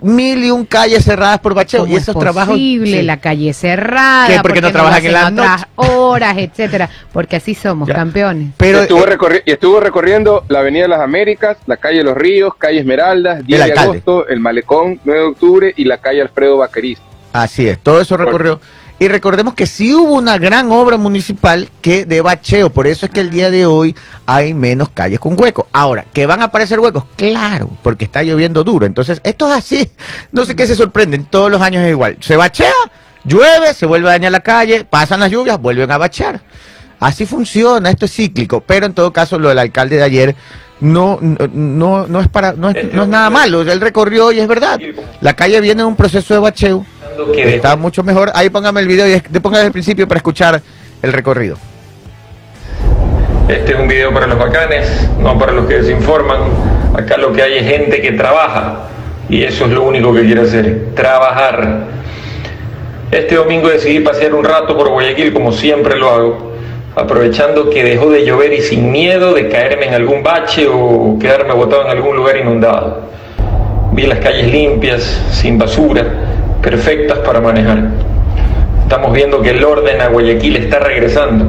Mil y un calles cerradas por bacheo.
¿Cómo
Y
es
esos trabajos...
posible?
sí.
la calle cerrada,
¿Qué? ¿Por qué no trabajan en las
otras horas, etcétera, porque así somos
Ya.
campeones.
Pero
estuvo,
eh,
recorri- y estuvo recorriendo la Avenida de las Américas, la calle de los Ríos, calle Esmeraldas, 10 de
alcalde.
agosto, el Malecón, 9 de octubre y la calle Alfredo Bacariz.
Así es, todo eso recorrió. Y recordemos que sí hubo una gran obra municipal que de bacheo, por eso es que el día de hoy hay menos calles con huecos. Ahora, ¿que van a aparecer huecos? Claro, porque está lloviendo duro. Entonces, esto es así. No sé qué se sorprenden, todos los años es igual. Se bachea, llueve, se vuelve a dañar la calle, pasan las lluvias, vuelven a bachear. Así funciona, esto es cíclico, pero en todo caso lo del alcalde de ayer no, no, no, es para, no es, no es nada malo, él recorrió y es verdad. La calle viene en un proceso de bacheo.
Que
Está mucho mejor. Ahí póngame el video y póngame desde el principio para escuchar el recorrido.
Este es un video para los bacanes, no para los que desinforman. Acá lo que hay es gente que trabaja y eso es lo único que quiere hacer, trabajar. Este domingo decidí pasear un rato por Guayaquil como siempre lo hago, aprovechando que dejó de llover y sin miedo de caerme en algún bache o quedarme botado en algún lugar inundado. Vi las calles limpias, sin basura, perfectas para manejar. Estamos viendo que el orden a Guayaquil está regresando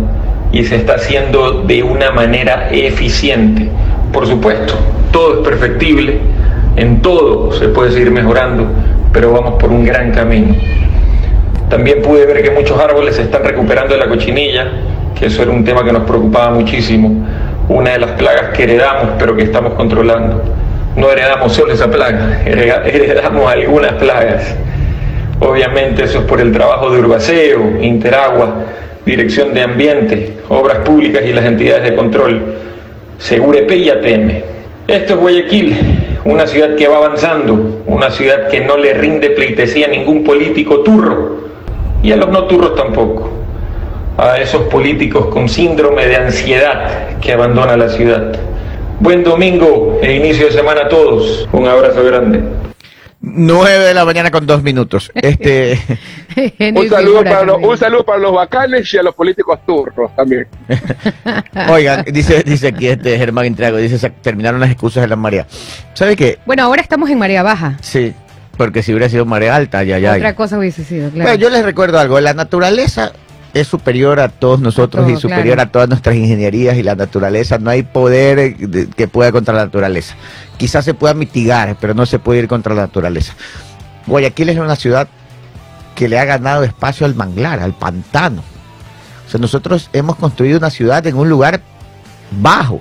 y se está haciendo de una manera eficiente. Por supuesto, todo es perfectible, en todo se puede seguir mejorando, pero vamos por un gran camino. También pude ver que muchos árboles se están recuperando de la cochinilla, que eso era un tema que nos preocupaba muchísimo, una de las plagas que heredamos pero que estamos controlando. No heredamos solo esa plaga, hereda- heredamos algunas plagas. Obviamente eso es por el trabajo de Urbaceo, Interagua, Dirección de Ambiente, Obras Públicas y las entidades de control, Segurepe y ATM. Esto es Guayaquil, una ciudad que va avanzando, una ciudad que no le rinde pleitesía a ningún político turro y a los no turros tampoco, a esos políticos con síndrome de ansiedad que abandona la ciudad. Buen domingo e inicio de semana a todos. Un abrazo grande.
9 de la mañana con dos minutos. Este,
Un saludo, para los, un saludo para los bacanes y a los políticos turros también.
oigan, dice, dice aquí este Germán Intrago, dice, "Se terminaron las excusas de la marea. ¿Sabe qué?
Bueno, ahora estamos en marea baja.
Sí, porque si hubiera sido marea alta, ya, ya.
Otra cosa hubiese sido, claro.
Bueno, yo les recuerdo algo, la naturaleza es superior a todos nosotros
A todo,
y superior
claro.
a todas nuestras ingenierías y la naturaleza, no hay poder eh, que pueda contra la naturaleza. Quizás se pueda mitigar, pero no se puede ir contra la naturaleza. Guayaquil es una ciudad que le ha ganado espacio al manglar, al pantano. O sea, nosotros hemos construido una ciudad en un lugar bajo,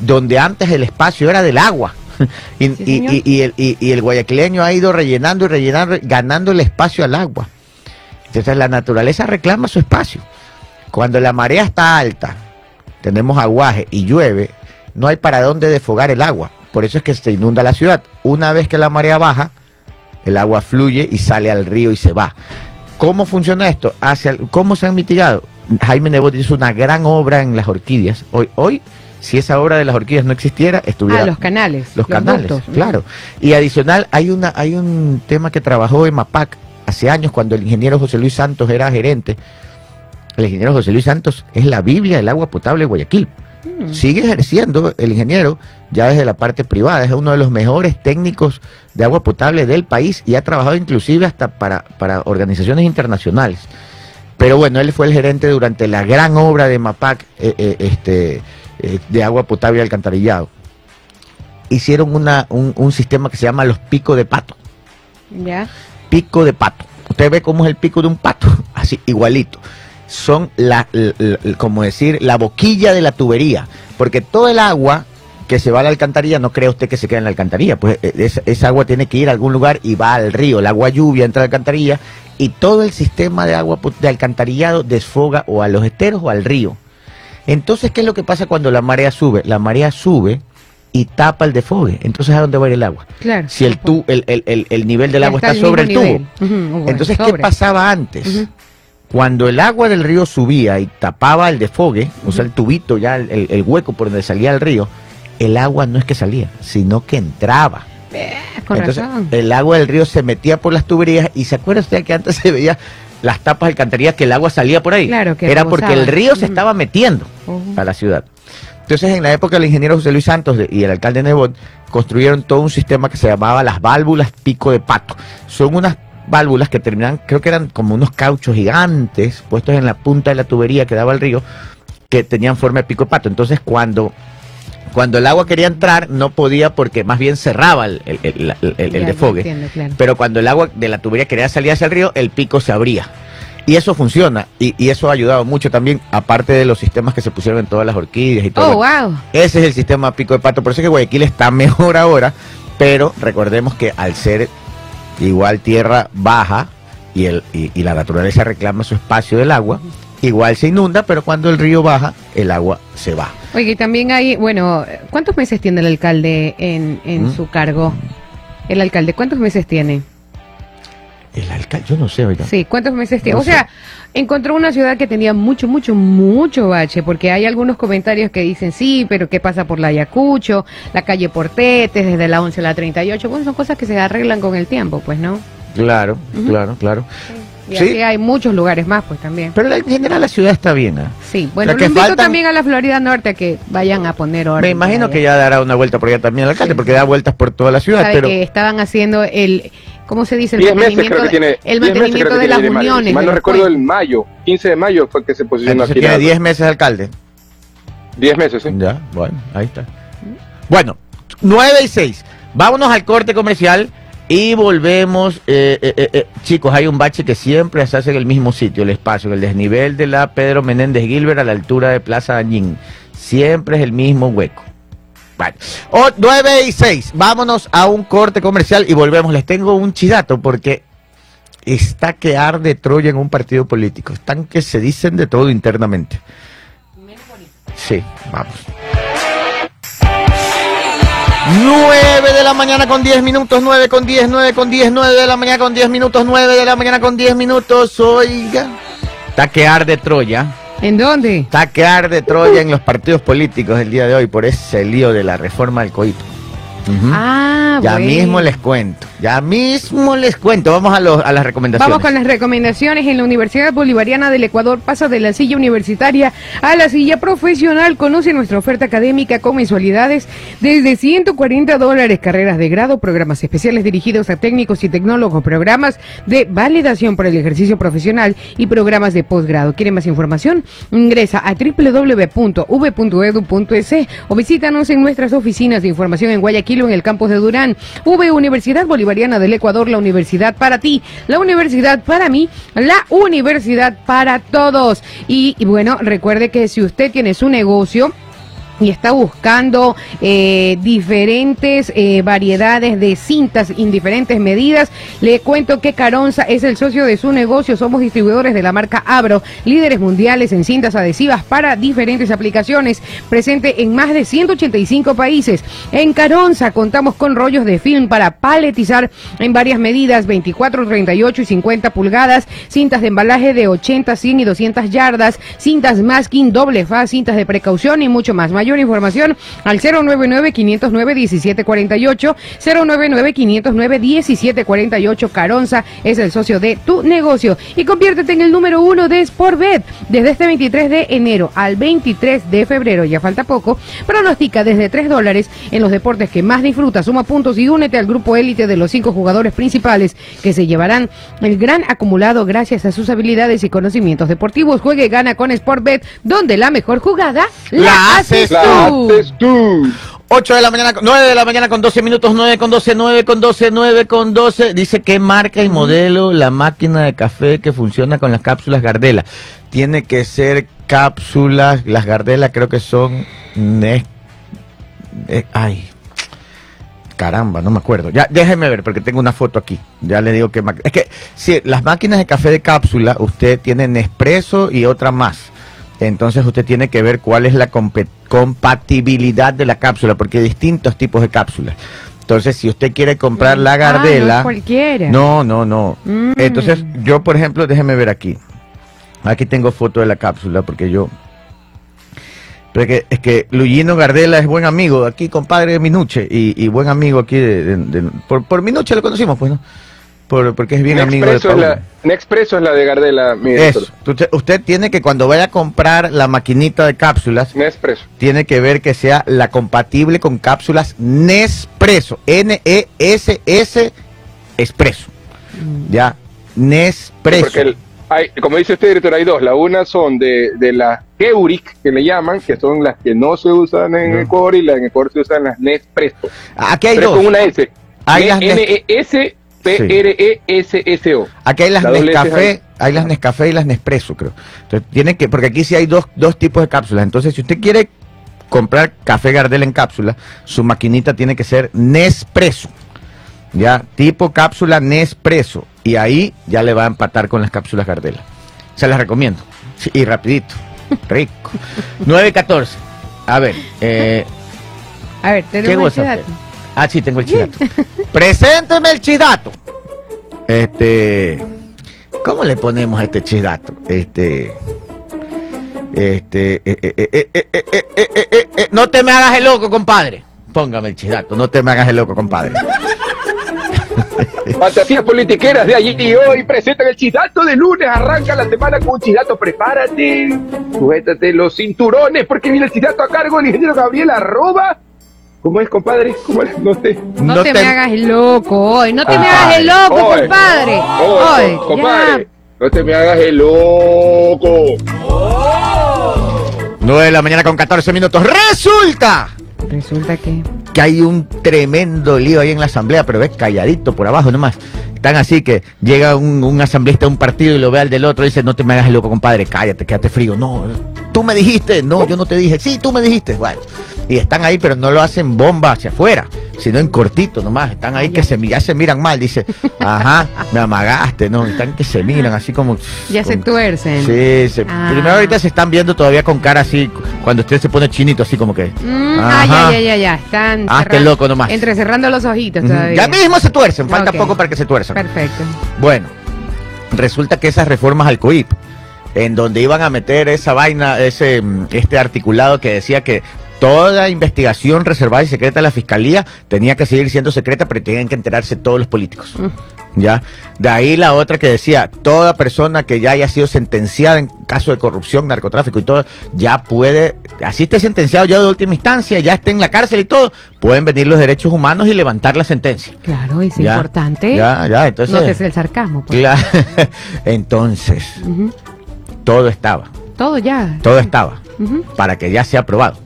donde antes el espacio era del agua. Y,
Sí,
y-
señor.
y- y el, y el guayaquileño ha ido rellenando y rellenando, ganando el espacio al agua. Entonces la naturaleza reclama su espacio. Cuando la marea está alta, tenemos aguaje y llueve, no hay para dónde desfogar el agua. Por eso es que se inunda la ciudad. Una vez que la marea baja, el agua fluye y sale al río y se va. ¿Cómo funciona esto? Hacia el- ¿Cómo se han mitigado? Jaime Nebot hizo una gran obra en las orquídeas. Hoy, hoy, si esa obra de las orquídeas no existiera, estuviera
ah, los canales.
los canales, claro. Y adicional, hay una hay un tema que trabajó en MAPAC hace años cuando el ingeniero José Luis Santos era gerente. el ingeniero José Luis Santos es la Biblia del agua potable de Guayaquil.
Mm.
Sigue ejerciendo el ingeniero ya desde la parte privada, es uno de los mejores técnicos de agua potable del país y ha trabajado inclusive hasta para, para organizaciones internacionales. Pero bueno, él fue el gerente durante la gran obra de MAPAC eh, eh, este, eh, de agua potable y alcantarillado. Hicieron una, un, un sistema que se llama los picos de pato.
Ya.
Pico de pato. Usted ve cómo es el pico de un pato, así igualito. Son la, como decir, la boquilla de la tubería, porque todo el agua que se va a la alcantarilla, no cree usted que se queda en la alcantarilla, pues eh, esa, esa agua tiene que ir a algún lugar y va al río, el agua lluvia entra a la alcantarilla y todo el sistema de agua de alcantarillado desfoga o a los esteros o al río. Entonces, ¿qué es lo que pasa cuando la marea sube? La marea sube y tapa el desfogue. Entonces, ¿a dónde va a ir el agua?
Claro.
Si el, tu, el, el- el- el nivel del agua
está
sobre el tubo.
bueno,
Entonces, ¿qué pasaba antes? Cuando el agua del río subía y tapaba el desfogue, o sea, el tubito, ya el, hueco por donde salía el río, el agua no es que salía, sino que entraba.
Con
Entonces,
razón.
el agua del río se metía por las tuberías y se acuerda usted que antes se veía las tapas de alcantarillas que el agua salía por ahí.
Claro, que
Era porque el río se estaba metiendo
Ujú.
a la ciudad. Entonces, en la época del ingeniero José Luis Santos y el alcalde Nebot, construyeron todo un sistema que se llamaba las válvulas pico de pato. Son unas válvulas que terminan, creo que eran como unos cauchos gigantes puestos en la punta de la tubería que daba al río, que tenían forma de pico de pato. Entonces, cuando, cuando el agua quería entrar, no podía porque más bien cerraba el, el, el- el- el
Ya, ya
desfogue.
entiendo, claro.
Pero cuando el agua de la tubería quería salir hacia el río, el pico se abría. Y eso funciona. Y, y eso ha ayudado mucho también, aparte de los sistemas que se pusieron en todas las orquídeas y todo.
Oh, wow.
Ese es el sistema pico de pato. Por eso es que Guayaquil está mejor ahora. Pero recordemos que al ser igual tierra baja y, el, y, y la naturaleza reclama su espacio del agua, igual se inunda, pero cuando el río baja, el agua se va.
Oye, y también hay, bueno, ¿cuántos meses tiene el alcalde en, en
¿Mm?
su cargo? El alcalde, ¿cuántos meses tiene?
El alcalde, yo no sé, oiga.
Sí, ¿cuántos meses tiene?
No
o sea,
sé.
encontró una ciudad que tenía mucho, mucho, mucho bache, porque hay algunos comentarios que dicen, sí, pero ¿qué pasa por la Ayacucho, la calle Portetes, desde la 11 a la 38? Bueno, son cosas que se arreglan con el tiempo, pues, ¿no?
Claro, claro, claro.
Y
Sí.
así hay muchos lugares más, pues, también.
Pero en general la ciudad está bien. ¿ah?
Sí, bueno,
Lo
invito
faltan-
también a la Florida Norte a que vayan a poner orden.
Me imagino que ya dará una vuelta por allá también el alcalde,
Sí.
porque da vueltas por toda la ciudad, pero
que estaban haciendo el, ¿cómo se dice? El
10 meses
mantenimiento,
creo que tiene.
el
10 meses
mantenimiento de las uniones.
Mal
de
no recuerdo, el mayo, 15 de mayo fue que se posicionó
entonces
aquí.
tiene
la-
10 meses alcalde.
10 meses, sí.
Ya, bueno, ahí está. Bueno, 9 y 6. Vámonos al corte comercial y volvemos. eh, eh, eh, chicos, hay un bache que siempre se hace en el mismo sitio, el espacio, en el desnivel de la Pedro Menéndez Gilbert a la altura de Plaza Dañín. Siempre es el mismo hueco. O- 9 y 6. Vámonos a un corte comercial y volvemos. Les tengo un chidato porque está que arde Troya en un partido político. Están que se dicen de todo internamente. Sí, vamos. 9 de la mañana con 10 minutos, 9 con 10, 9 con 10, 9 de la mañana con 10 minutos, 9 de la mañana con 10 minutos, oiga. Está que arde Troya,
¿En dónde?
está que arde Troya en los partidos políticos el día de hoy por ese lío de la reforma del coito.
Ah,
ya
bueno.
mismo les cuento, ya mismo les cuento. Vamos a, los- a las recomendaciones.
Vamos con las recomendaciones. En la Universidad Bolivariana del Ecuador pasa de la silla universitaria a la silla profesional. Conoce nuestra oferta académica con mensualidades desde 140 dólares, carreras de grado, programas especiales dirigidos a técnicos y tecnólogos, programas de validación para el ejercicio profesional y programas de posgrado. ¿Quiere más información? Ingresa a www.v.edu.es o visítanos en nuestras oficinas de información en Guayaquil en el campus de Durán. V Universidad Bolivariana del Ecuador, la universidad para ti, la universidad para mí, la universidad para todos. Y bueno, recuerde que si usted tiene su negocio, y está buscando eh, diferentes eh, variedades de cintas en diferentes medidas. Le cuento que Caronza es el socio de su negocio. Somos distribuidores de la marca Abro, líderes mundiales en cintas adhesivas para diferentes aplicaciones, presente en más de 185 países. En Caronza contamos con rollos de film para paletizar en varias medidas, 24, 38 y 50 pulgadas, cintas de embalaje de 80, 100 y 200 yardas, cintas masking, doble faz, cintas de precaución y mucho más. Mayor información al 099-509-1748, 099-509-1748. Caronza es el socio de tu negocio. Y conviértete en el número uno de Sportbet desde este 23 de enero al 23 de febrero. Ya falta poco. Pronostica desde 3 dólares en los deportes que más disfruta. Suma puntos y únete al grupo élite de los cinco jugadores principales que se llevarán el gran acumulado gracias a sus habilidades y conocimientos deportivos. Juegue y gana con Sportbet, donde la mejor jugada la, haces. Tú.
8 de la mañana, 9 de la mañana con 12 minutos, 9 con 12, 9 con 12, 9 con 12. Dice qué marca y modelo la máquina de café que funciona con las cápsulas Gardela. Tiene que ser cápsulas, las Gardela creo que son... Nes- eh, ay, caramba, no me acuerdo. Ya, déjeme ver porque tengo una foto aquí. Ya le digo que... Es que, sí, las máquinas de café de cápsula, usted tiene Nespresso y otra más. Entonces usted tiene que ver cuál es la compatibilidad de la cápsula, porque hay distintos tipos de cápsulas. Entonces, si usted quiere comprar la
Ah, no
Gardela...
cualquiera.
No, no, no.
Mm.
Entonces, yo, por ejemplo, déjeme ver aquí. Aquí tengo foto de la cápsula, porque yo... Porque es que Lugino Gardela es buen amigo, aquí compadre de Minuche, y, y buen amigo aquí de, de- de- por, por Minuche lo conocimos, pues, ¿no? Por- porque es bien amigo de
Nexpreso es,
Paul.
la, Nexpreso es la de Gardela, mi
Eso.
doctor.
Usted, usted tiene que cuando vaya a comprar la maquinita de cápsulas,
Nespresso.
tiene que ver que sea la compatible con cápsulas Nespresso, N-E-S-S Expreso. Ya, Nespresso.
Porque el- hay, como dice usted, director, hay dos. La una son de, de las Keuric, que le llaman, que son las que no se usan en
No.
Ecuador, y las en Ecuador se usan las Nespresso.
Aquí hay
Pero es
dos.
con una S.
Hay las Nes-
E N-E-S-P-R-E-S-S-O.
Aquí hay las
La
Nescafé, hay las Nescafé y las Nespresso, creo. Entonces, tiene que, porque aquí sí hay dos, dos tipos de cápsulas. Entonces, si usted quiere comprar café Gardel en cápsula, su maquinita tiene que ser Nespresso. Ya, tipo cápsula Nespresso. Y ahí ya le va a empatar con las cápsulas Gardela. Se las recomiendo. Sí, y rapidito. Rico. 9.14. A ver, eh,
A ver,
¿Qué
tenemos dato.
Ah, sí, tengo el chidato. Presénteme el chidato. Este. ¿Cómo le ponemos a este chidato? Este. Este. No te me hagas el loco, compadre. Póngame el chidato, no te me hagas el loco, compadre.
Fantasías politiqueras de allí y hoy presentan el chidato de lunes. Arranca la semana con un chidato. Prepárate, sujétate los cinturones porque viene el chidato a cargo del ingeniero Gabriel Arroba ¿Cómo es, compadre? ¿Cómo es? No sé.
No, te, me hagas el loco hoy, no te me hagas el loco,
hoy,
compadre.
hoy,
Hoy,
compadre. No te me hagas el loco.
9 de la mañana con 14 minutos. ¡Resulta!
Resulta que.
que hay un tremendo lío ahí en la asamblea, pero ves calladito por abajo nomás. Están así que llega un, un asambleísta de un partido y lo ve al del otro y dice, no te me hagas el loco, compadre, cállate, quédate frío. No, tú me dijiste, no, yo no te dije, sí, tú me dijiste. Bueno, y están ahí, pero no lo hacen bomba hacia afuera, sino en cortito nomás. Están ahí que se, ya se miran mal, dice, ajá, me amagaste, no, están que se miran así como...
Ya se tuercen.
Sí, se-
Ah.
primero ahorita se están viendo todavía con cara así, cuando usted se pone chinito así como que...
Mm, ah, ya, ya, ya, ya. Están.
Hazte
cerrando-
loco nomás.
Entrecerrando los ojitos todavía.
Ya mismo se tuercen, falta poco para que se
Perfecto.
Bueno, resulta que esas reformas al COIP, en donde iban a meter esa vaina, ese mm, este articulado que decía que toda investigación reservada y secreta de la fiscalía tenía que seguir siendo secreta, pero tenían que enterarse todos los políticos. ¿Ya? De ahí la otra que decía, toda persona que ya haya sido sentenciada en caso de corrupción, narcotráfico y todo, ya puede, así esté sentenciado ya de última instancia, ya esté en la cárcel y todo, pueden venir los derechos humanos y levantar la sentencia.
Claro, es
Ya,
importante.
Ya, ya, entonces...
No te el sarcasmo. pues.
Claro. Entonces, todo estaba,
Todo ya.
todo estaba, para que ya sea aprobado.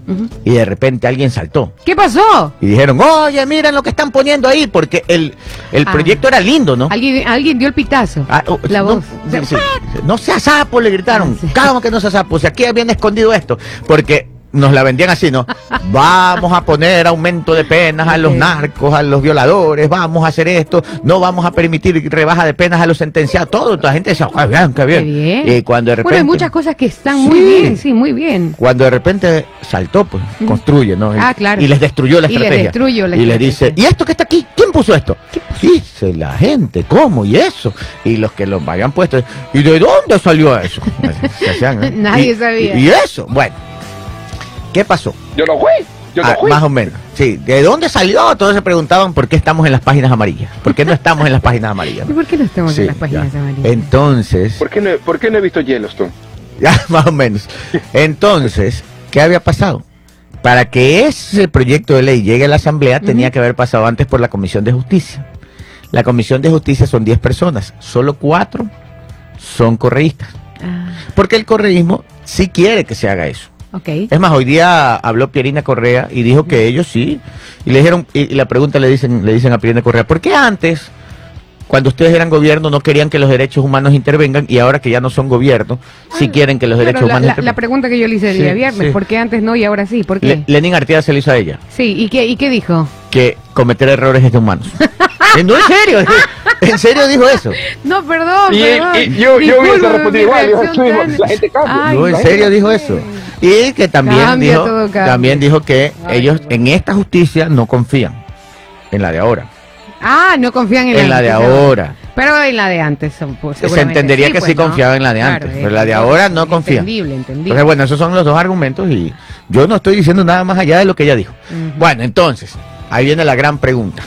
Y de repente alguien saltó
¿Qué pasó?
y dijeron, oye, miren lo que están poniendo ahí, porque el, el
Ah.
proyecto era lindo, ¿no?
Alguien, alguien dio el pitazo.
Ah, oh,
la
no,
voz.
No sea sapo, le gritaron. ¿Cómo que no sea sapo? Si aquí habían escondido esto. Porque nos la vendían así, ¿no? Vamos a poner aumento de penas a los narcos, a los violadores, vamos a hacer esto, no vamos a permitir rebaja de penas a los sentenciados, todo. La gente decía, ¡qué bien, qué bien!
Qué bien.
Y cuando de repente.
Bueno, hay muchas cosas que están muy bien, sí, muy bien.
Cuando de repente saltó, pues construye, ¿no?
Ah, claro.
Y les destruyó la
Y les
estrategia.
destruyó la
y les dice. ¿y esto que está aquí? ¿Quién puso esto? Dice la gente, ¿cómo? ¿Y eso? Y los que lo habían puesto, ¿y de dónde salió eso? Se hacían, ¿eh?
Nadie
Y-
sabía.
Y eso, bueno. ¿Qué pasó?
Yo no fui. Yo no
Ah,
fui.
más o menos. Sí, ¿de dónde salió? Todos se preguntaban por qué estamos en las páginas amarillas. ¿Por qué no estamos en las páginas amarillas?
¿Y por qué no estamos
Sí,
en las páginas
ya.
amarillas?
Entonces,
¿Por qué, no, ¿Por qué no he visto Yellowstone?
ya más o menos. Entonces, ¿qué había pasado? Para que ese proyecto de ley llegue a la Asamblea tenía que haber pasado antes por la Comisión de Justicia. La Comisión de Justicia son 10 personas, solo 4 son correístas.
Ah,
Porque el correísmo sí quiere que se haga eso.
Ok.
Es más, hoy día habló Pierina Correa y dijo que ellos sí. Y le dijeron, y, y la pregunta le dicen, le dicen a Pierina Correa, ¿por qué antes, cuando ustedes eran gobierno, no querían que los derechos humanos intervengan y ahora que ya no son gobierno, sí quieren que los
Claro,
derechos
la,
humanos
la- la
intervengan?
pregunta que yo le hice el
Sí,
día viernes,
sí.
¿por qué antes no y ahora sí? ¿Por qué?
Le- Lenin Artieda se lo hizo a ella,
sí, ¿y qué, ¿y qué dijo?
que cometer errores es de humanos. Eh, no, en serio, en serio dijo eso.
No, perdón,
Y,
perdón.
y yo, yo hubiese respondido igual. digo,
reacción
"Estuvimos-
tan-
La gente cambia.
Ay,
No, en
La
serio dijo eso. Y que también
Cambia,
dijo, también dijo que
Ay,
ellos
bueno.
en esta justicia no confían, en la de ahora,
Ah, no confían en,
en la de ahora.
Pero en la de antes. pues,
Se entendería que sí
¿no?
confiaba en la de antes, pero la de ahora no confía.
Entendible, entendible.
Entonces, bueno, esos son los dos argumentos y yo no estoy diciendo nada más allá de lo que ella dijo. Bueno, entonces, ahí viene la gran pregunta.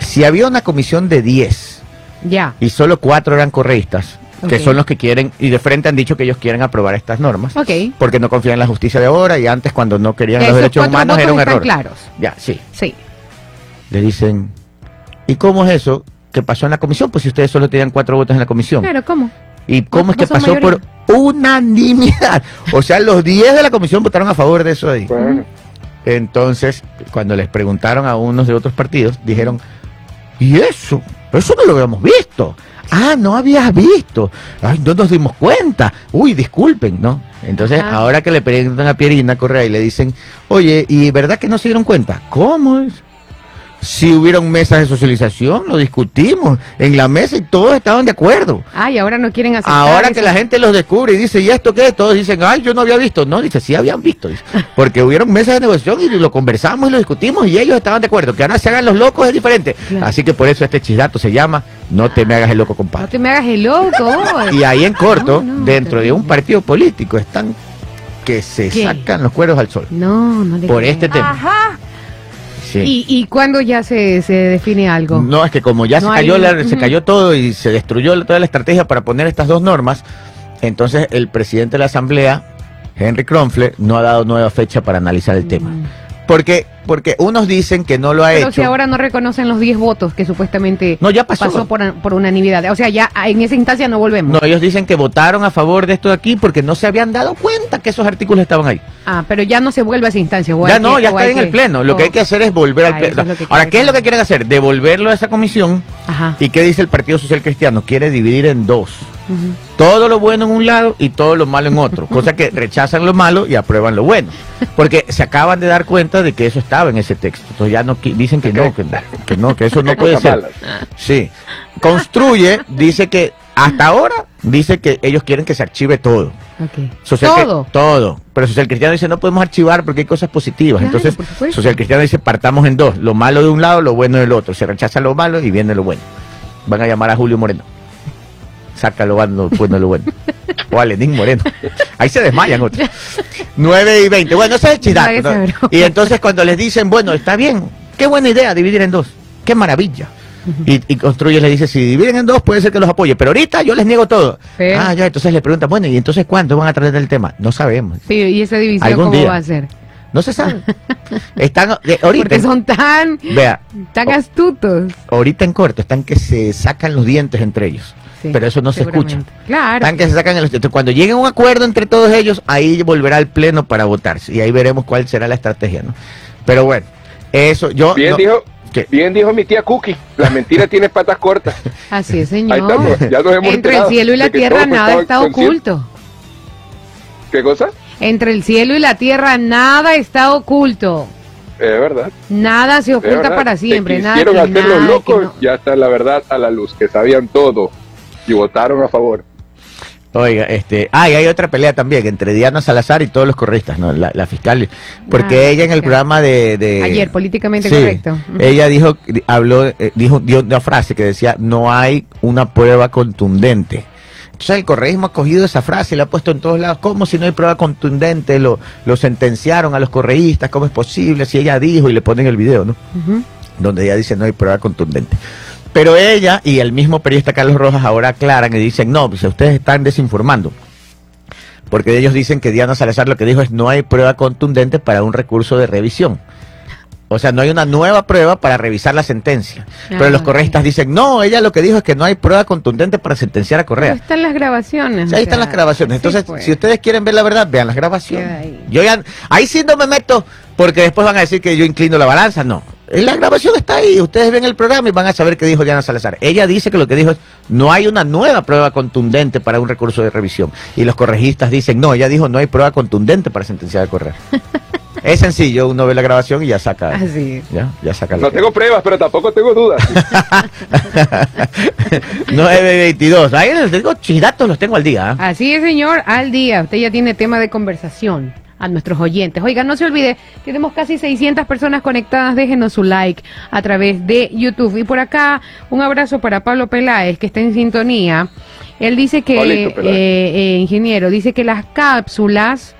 Si había una comisión de 10
Ya.
y solo 4 eran correístas, que son los que quieren, y de frente han dicho que ellos quieren aprobar estas normas,
Ok.
porque no confían en la justicia de ahora y antes cuando no querían
Esos
los derechos
cuatro
humanos
votos
era un
están
error.
claros.
Ya, sí.
Sí.
Le dicen, ¿y cómo es eso que pasó en la comisión? Pues si ustedes solo tenían 4 votos en la comisión.
Claro, ¿cómo?
¿Y cómo es que pasó por unanimidad? O sea, los 10 de la comisión votaron a favor de eso ahí.
Bueno,
Entonces, cuando les preguntaron a unos de otros partidos, dijeron, ¿y eso? Eso no lo habíamos visto. Ah, no habías visto. Ay, no nos dimos cuenta. Uy, disculpen, ¿no? Entonces, ahora que le preguntan a Pierina Correa y le dicen, oye, ¿y verdad que no se dieron cuenta? ¿Cómo es? Si hubieron mesas de socialización, lo discutimos en la mesa y todos estaban de acuerdo.
Ay, ahora no quieren aceptar
Ahora
eso.
que la gente los descubre y dice, ¿y esto qué? Todos dicen, ay, yo no había visto. No, dice, sí habían visto. dice. Porque hubieron mesas de negociación y lo conversamos y lo discutimos y ellos estaban de acuerdo. Que ahora se hagan los locos es diferente.
Claro.
Así que por eso este chisdato se llama No te me hagas el loco,
No
compadre.
te me hagas el loco.
Y ahí en corto,
No, no,
dentro de un partido político, están que se
¿Qué?
sacan los cueros al sol.
No, no le
Por
creo.
este tema.
Ajá.
Sí.
¿Y, ¿Y cuándo ya se, se define algo?
No, es que como ya
No
se cayó
hay-
la- se cayó todo y se destruyó toda la estrategia para poner estas dos normas, entonces el presidente de la Asamblea, Henry Kronfler, no ha dado nueva fecha para analizar el tema.
Mm.
Porque, porque unos dicen que no lo ha
Pero
hecho.
si ahora no reconocen los 10 votos que supuestamente
No, ya pasó.
por, por unanimidad. O sea, ya en esa instancia no volvemos.
No, ellos dicen que votaron a favor de esto de aquí porque no se habían dado cuenta que esos artículos estaban ahí.
Ah, pero ya no se vuelve a esa instancia.
Ya no, ya está en el pleno. Lo que hay que hacer es volver al
Ah,
pleno.
es
Ahora, ¿qué es lo que quieren hacer? Devolverlo a esa comisión.
Ajá.
¿Y qué dice el Partido Social Cristiano? Quiere dividir en dos. Todo lo bueno en un lado y todo lo malo en otro, cosa que rechazan lo malo y aprueban lo bueno, porque se acaban de dar cuenta de que eso estaba en ese texto, entonces ya no dicen que no, que, no, que no, que eso no puede ser. Sí, construye, dice que hasta ahora dice que ellos quieren que se archive todo. Social
Todo.
todo. Pero Social Cristiano dice no podemos archivar porque hay cosas positivas.
Claro,
Entonces. Social Cristiano dice partamos en dos, lo malo de un lado, lo bueno del otro. Se rechaza lo malo y viene lo bueno. Van a llamar a Julio Moreno. Saca lo bueno, lo bueno. O a Lenín Moreno. Ahí se desmayan otros. 9 y 20. Bueno, ese es el chidato. Y entonces cuando les dicen, bueno, está bien, qué buena idea dividir en dos. Qué maravilla. Y, y Construye le dice, si dividen en dos puede ser que los apoye, pero ahorita yo les niego todo.
Sí.
Ah, ya, entonces le preguntan, bueno, ¿y entonces cuándo van a tratar el tema? No sabemos.
Sí, y esa división cómo
día.
va a ser.
No se sabe. Están, eh, ahorita,
Porque son tan,
vea,
tan astutos.
ahorita en corto, están que se sacan los dientes entre ellos.
Sí,
pero eso no se escucha.
Claro.
Están que se sacan los dientes. Cuando lleguen a un acuerdo entre todos ellos, ahí volverá al pleno para votarse. Y ahí veremos cuál será la estrategia, ¿no? Pero bueno, eso yo...
Bien
no-
dijo,
¿Qué?
bien dijo mi tía Cookie, la mentira tiene patas cortas.
Así es,
Ahí
señor.
estamos, ya nos hemos
Entre el cielo y la tierra nada está oculto.
¿Qué cosa?
Entre el cielo y la tierra nada está oculto.
Es verdad.
Nada se oculta para siempre. Nada
quisieron hacer
nada
locos,
no-
ya está la verdad a la luz, que sabían todo y votaron a favor.
Oiga, este, ah, y hay otra pelea también entre Diana Salazar y todos los correístas, ¿no? La, la fiscal, porque
Ah,
ella en el programa de, de-
Ayer, políticamente
Sí,
correcto.
Ella dijo, habló, eh, dijo, dio una frase que decía, no hay una prueba contundente Entonces el correísmo ha cogido esa frase y la ha puesto en todos lados. ¿Cómo si no hay prueba contundente? Lo, lo sentenciaron a los correístas. ¿Cómo es posible? Si ella dijo y le ponen el video, ¿no? Donde ella dice no hay prueba contundente. Pero ella y el mismo periodista Carlos Rojas ahora aclaran y dicen, no, pues ustedes están desinformando. Porque ellos dicen que Diana Salazar lo que dijo es no hay prueba contundente para un recurso de revisión. O sea, no hay una nueva prueba para revisar la sentencia. Pero los correístas dicen, no, ella lo que dijo es que no hay prueba contundente para sentenciar a Correa.
están las grabaciones.
Ahí están las grabaciones.
sí,
Entonces,
pues.
si ustedes quieren ver la verdad, vean las grabaciones.
ahí.
Yo ya, ahí sí no me meto, porque después van a decir que yo inclino la balanza. No. La grabación está ahí. Ustedes ven el programa y van a saber qué dijo Diana Salazar. Ella dice que lo que dijo es, no hay una nueva prueba contundente para un recurso de revisión. Y los corregistas dicen, no, ella dijo, no hay prueba contundente para sentenciar a Correa. es sencillo, uno ve la grabación y ya saca.
Así es.
Ya, ya saca la
No tengo pruebas, pero tampoco tengo dudas.
922. Ahí les digo, chidatos los tengo al día. ¿ah?
Así es, señor, al día. Usted ya tiene tema de conversación a nuestros oyentes. Oiga, no se olvide, tenemos casi 600 personas conectadas. Déjenos su like a través de YouTube. Y por acá, un abrazo para Pablo Peláez, que está en sintonía. Él dice que,
Pablito Peláez.
eh, eh, ingeniero, dice que las cápsulas,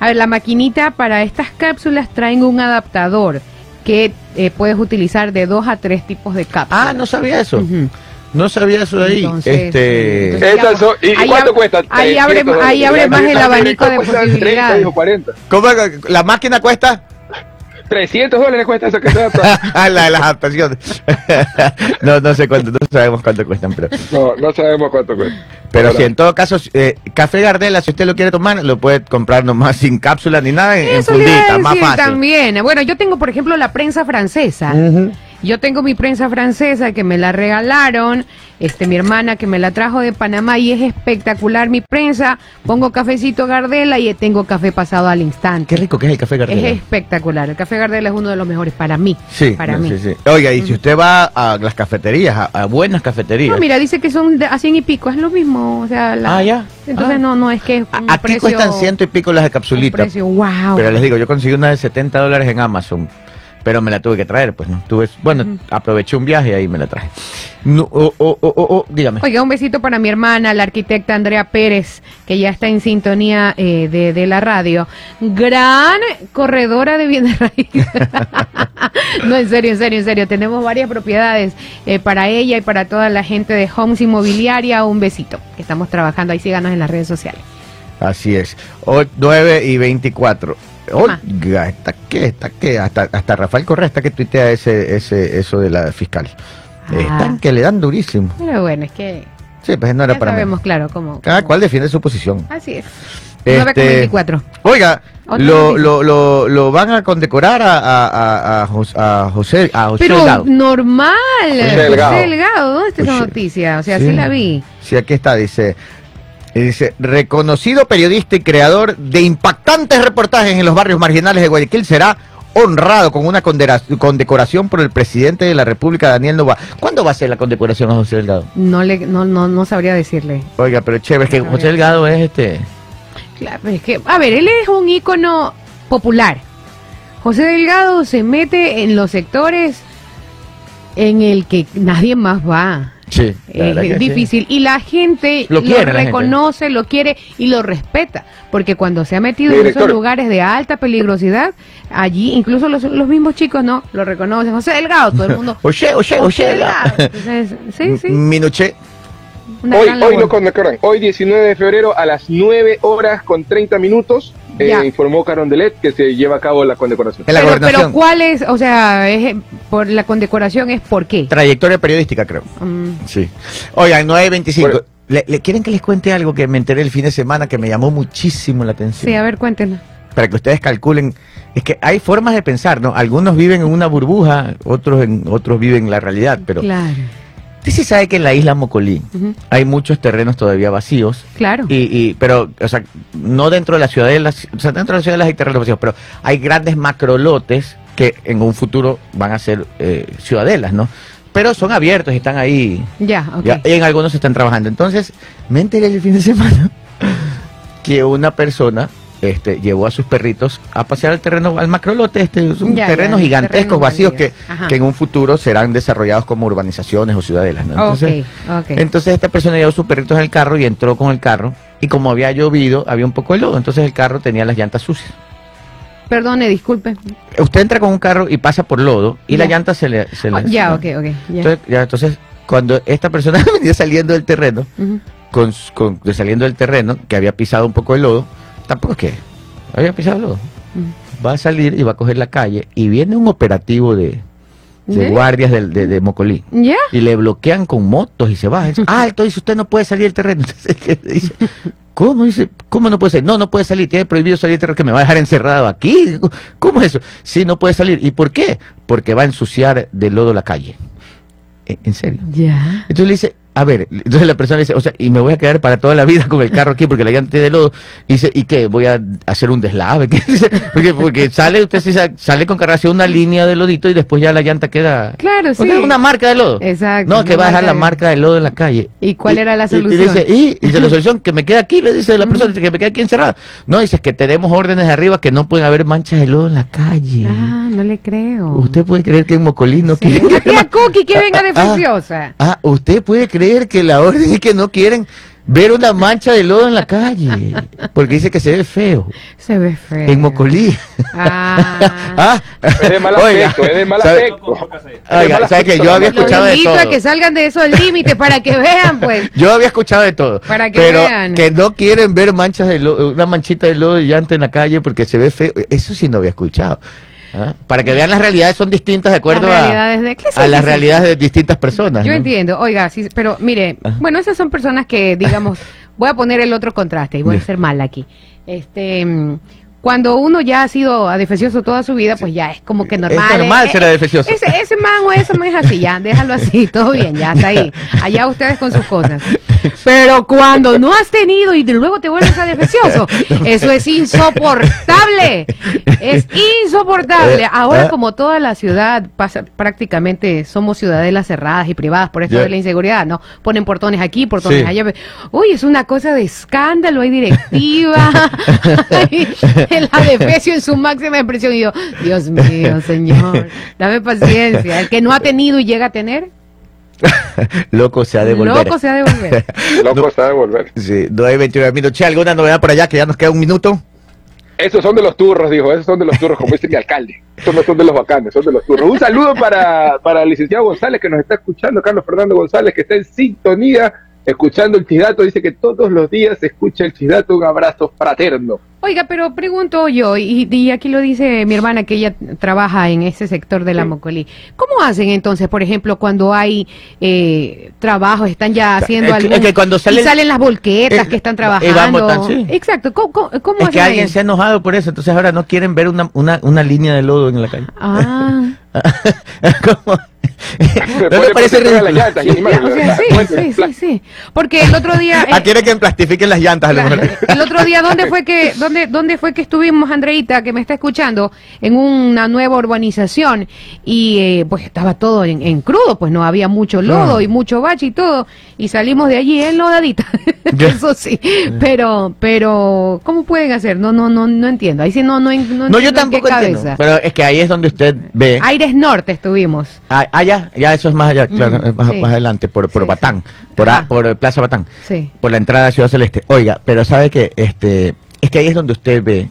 a ver, la maquinita para estas cápsulas traen un adaptador que eh, puedes utilizar de dos a tres tipos de cápsulas.
Ah, no sabía eso. No sabía eso de ahí.
Entonces,
este...
entonces-
Esas son- ¿Y,
Ahí
cuánto
ab-
cuesta?
ahí abre-
300
ahí abre más el abanico de
cuesta 30
posibilidades.
dijo 40.
¿Cómo la máquina cuesta?
300 dólares cuesta eso que se
Ah, la de las adaptaciones. no, no sé cuánto, no sabemos cuánto cuestan, pero,
No, no sabemos cuánto cuesta.
pero si en todo caso, eh, café Gardela, si usted lo quiere tomar, lo puede comprar nomás sin cápsula ni nada, en,
Eso
fundita, más fácil.
también. Bueno, yo tengo, por ejemplo, la prensa francesa.
Ujú.
Yo tengo mi prensa francesa que me la regalaron, este, mi hermana que me la trajo de Panamá y es espectacular mi prensa. Pongo cafecito Gardela y tengo café pasado al instante.
Qué rico que es el café
Es
Gardela.
espectacular. El café Gardela es uno de los mejores para mí.
Sí,
para
no,
mí.
sí, sí. Oiga, y si usted va a las cafeterías, a, a buenas cafeterías,
No, mira, dice que son de, a 100 y pico, es lo mismo. O sea, la-
Ah, ya.
Entonces
Ah.
no, no es que es un
aquí
precio-
cuestan ciento y pico las de capsulita.
precio, wow.
Pero les digo, yo conseguí una de 70 dólares en Amazon, pero me la tuve que traer, pues no tuve, bueno, aproveché un viaje y ahí me la traje. No, oh, oh, oh, oh, oh, dígame.
Oiga, un besito para mi hermana, la arquitecta Andrea Pérez, que ya está en sintonía eh, de, de la radio. Gran corredora de bienes raíces. no, en serio, en serio, en serio. Tenemos varias propiedades eh, para ella y para toda la gente de Homes Inmobiliaria. Un besito, que estamos trabajando. Ahí síganos en las redes sociales.
Así es. O, 9 y 24. Oiga, ¿está qué? ¿Está qué? Hasta, hasta Rafael Correa está que tuitea ese, ese, eso de la fiscal.
Ah.
Están que le dan durísimo.
Pero bueno, es que
Sí, pues no era
ya
para
sabemos, claro, cómo.
Cada
cómo-
cual defiende su posición.
Así es.
Este,
9 con 24.
Oiga, lo, lo, lo, lo van a condecorar a, a, a, a Jos- a José, a José
Pero
Delgado.
normal.
José Delgado.
José Delgado, ¿dónde está esa
José-
noticia? O sea,
Sí.
sí la vi.
Sí, aquí está, dice. Y Dice, reconocido periodista y creador de impactantes reportajes en los barrios marginales de Guayaquil será honrado con una condecoración por el presidente de la República, Daniel Nova. ¿Cuándo va a ser la condecoración a José Delgado?
No le, no, no, no sabría decirle.
Oiga, pero chévere, es que José. Delgado es este...
Claro, es que, a ver, él es un ícono popular. José Delgado se mete en los sectores en el que nadie más va.
Sí, la verdad
Es
que sí.
difícil. Y la gente
Lo gente.
reconoce, lo quiere y lo respeta. Porque cuando se ha metido en
Director.
esos lugares de alta peligrosidad, allí incluso los, los mismos chicos no lo reconocen. José Delgado, todo el mundo.
Oye, oye, oye, Delgado.
Entonces, sí, sí.
Minuché.
una
Hoy, hoy lo condecoran. Hoy 19 de febrero a las 9 horas con 30 minutos eh, informó Carondelet que se lleva a cabo la condecoración.
La
pero, ¿cuál es? O sea, es, por la condecoración es por qué.
Trayectoria periodística, creo.
Mm,
Sí. Oigan, 9.25.
Bueno.
¿Le, le quieren que les cuente algo que me enteré el fin de semana que me llamó muchísimo la atención?
sí, a ver, cuéntenos.
Para que ustedes calculen. Es que hay formas de pensar, ¿no? Algunos viven en una burbuja, otros en otros viven la realidad. Pero
Claro.
Usted sí sabe que en la isla Mocolí hay muchos terrenos todavía vacíos.
Claro.
Y, y, pero, o sea, no dentro de la ciudadela, o sea, dentro de la ciudadela hay terrenos vacíos, pero hay grandes macrolotes que en un futuro van a ser eh, ciudadelas, ¿no? Pero son abiertos y están ahí
Ya, ok.
ya, y en algunos están trabajando. Entonces, me enteré el fin de semana que una persona este, llevó a sus perritos a pasear al terreno, al macrolote, este, es un
Ya,
terrenos
ya,
vacíos, que, que en un futuro serán desarrollados como urbanizaciones o ciudadelas. ¿no? Entonces,
ok, ok.
entonces esta persona llevó sus perritos en el carro y entró con el carro, y como había llovido, había un poco de lodo, entonces el carro tenía las llantas sucias.
Perdone, disculpe.
Usted entra con un carro y pasa por lodo, y la
Ya.
llanta se le... se le-
Ah, ya, ok, ok.
Entonces, ya, entonces, cuando esta persona venía saliendo del terreno, con, con- saliendo del terreno, que había pisado un poco de lodo, tampoco es que había lodo.
Mm.
Va a salir y va a coger la calle y viene un operativo de, de
¿De?
guardias del- de, de Mocolí. Y le bloquean con motos y se baja. Dice, Alto, dice, usted no puede salir del terreno. Entonces, ¿qué dice? ¿Cómo? Dice, ¿cómo no puede salir? No, no puede salir, tiene prohibido salir del terreno, que me va a dejar encerrado aquí. ¿Cómo es eso? Sí, no puede salir. ¿Y por qué? Porque va a ensuciar de lodo la calle. ¿En en serio?
Ya.
Entonces le dice, a ver, entonces la persona dice, o sea, y me voy a quedar para toda la vida con el carro aquí porque la llanta tiene lodo. Y dice, ¿y qué? ¿Voy a hacer un deslave? Porque, porque sale, usted sí sale con carro hacia una línea de lodito y después ya la llanta queda...
Claro,
o sea,
sí.
una marca de lodo.
Exacto,
No, que va a dejar la marca de lodo en la calle.
¿Y cuál era la solución?
Y, dice, y, y dice, la solución, que me quede aquí, le dice la persona, que me quede aquí encerrada. No, dice, que tenemos órdenes de arriba que no pueden haber manchas de lodo en la calle.
Ah, no le creo.
Usted puede creer que en Mocolín no
Sí.
que
Cookie que venga de
Ah. Ah, usted puede creer que la orden es que no quieren ver una mancha de lodo en la calle, porque dice que se ve feo
Se ve feo.
en Mocolí.
Ah.
Ah,
Es de mal
oiga,
aspecto, es de mal
¿sabe-
aspecto.
Oiga, ¿sabe que yo había escuchado de todo?
a que salgan de esos límites para que vean, pues.
Yo había escuchado de todo,
Para que
pero
vean.
que no quieren ver manchas de lodo, una manchita de lodo y llanta en la calle porque se ve feo. Eso sí no había escuchado. Ah, Para que vean las realidades son distintas de acuerdo
Las
a,
realidades de- ¿qué sí,
a
sí,
las realidades de distintas personas.
Yo
¿no?
entiendo, oiga, sí, pero mire,
Ajá.
bueno, esas son personas que, digamos, voy a poner el otro contraste y voy a ser mal aquí. Este, mm, cuando uno ya ha sido adefesioso toda su vida, pues ya es como que normal.
Es normal
eh,
ser
eh,
adefesioso.
Ese, ese man o esa man es así, ya, déjalo así, todo bien, ya está ahí. Allá ustedes con sus cosas. Pero cuando no has tenido y de luego te vuelves adefesioso, eso es insoportable. Es insoportable.
Eh,
Ahora,
ah.
como toda la ciudad pasa, prácticamente somos ciudadelas cerradas y privadas por esto de la inseguridad, ¿no? Ponen portones aquí, portones
Sí.
allá. Uy, es una cosa de escándalo, hay directiva, el adefesio en su máxima expresión. Y yo, Dios mío, señor, dame paciencia. El que no ha tenido y llega a tener,
Loco se ha de volver.
loco se ha de volver.
Loco se va a volver.
Sí, no hay 29 minutos. Che, ¿alguna novedad por allá que ya nos queda un minuto?
Esos son de los turros, dijo, esos son de los turros, como dice mi alcalde. Estos no son de los bacanes, son de los turros. Un saludo para, para el licenciado González que nos está escuchando, Carlos Fernando González, que está en sintonía, escuchando el chisdato. Dice que todos los días se escucha el chisdato. Un abrazo fraterno.
Oiga, pero pregunto yo, y, y aquí lo dice mi hermana que ella trabaja en ese sector de la
Sí.
Mocolí. ¿Cómo hacen entonces, por ejemplo, cuando hay eh, trabajos, están ya haciendo
Es que-
algún...
es que cuando salen-
y salen las volquetas que están
eh,
trabajando.
sí.
Exacto. ¿Cómo, cómo, cómo
Es
hacen
que alguien
ahí?
se ha enojado por eso, entonces ahora no quieren ver una, una, una línea de lodo en la calle.
Ah,
¿Cómo? ¿No le parece
protector a las
ridículo?
llantas animales,
o sea, sí, sí, sí, sí. Porque el otro día... eh,
Ah, quiere que plastifiquen las llantas.
El otro día, ¿dónde fue que, dónde, dónde fue que estuvimos, Andreita, que me está escuchando, en una nueva urbanización y eh, pues estaba todo en, en crudo, pues no había mucho lodo
Ah.
y mucho bache y todo, y salimos de allí enlodadita, eso sí, pero, pero, ¿cómo pueden hacer? No, no, no, no entiendo, ahí sí no, no, en- no,
No, yo
entiendo en qué
tampoco entiendo.
cabeza.
Pero es que ahí es donde usted ve.
Aires Norte estuvimos.
Ah, ah, ya, eso es más allá, claro,
Mm,
más,
sí.
más adelante, por, por
Sí,
Batán, por,
Ajá.
a- por Plaza Batán,
Sí.
por la entrada a Ciudad Celeste. Oiga, pero sabe que este, es que ahí es donde usted ve.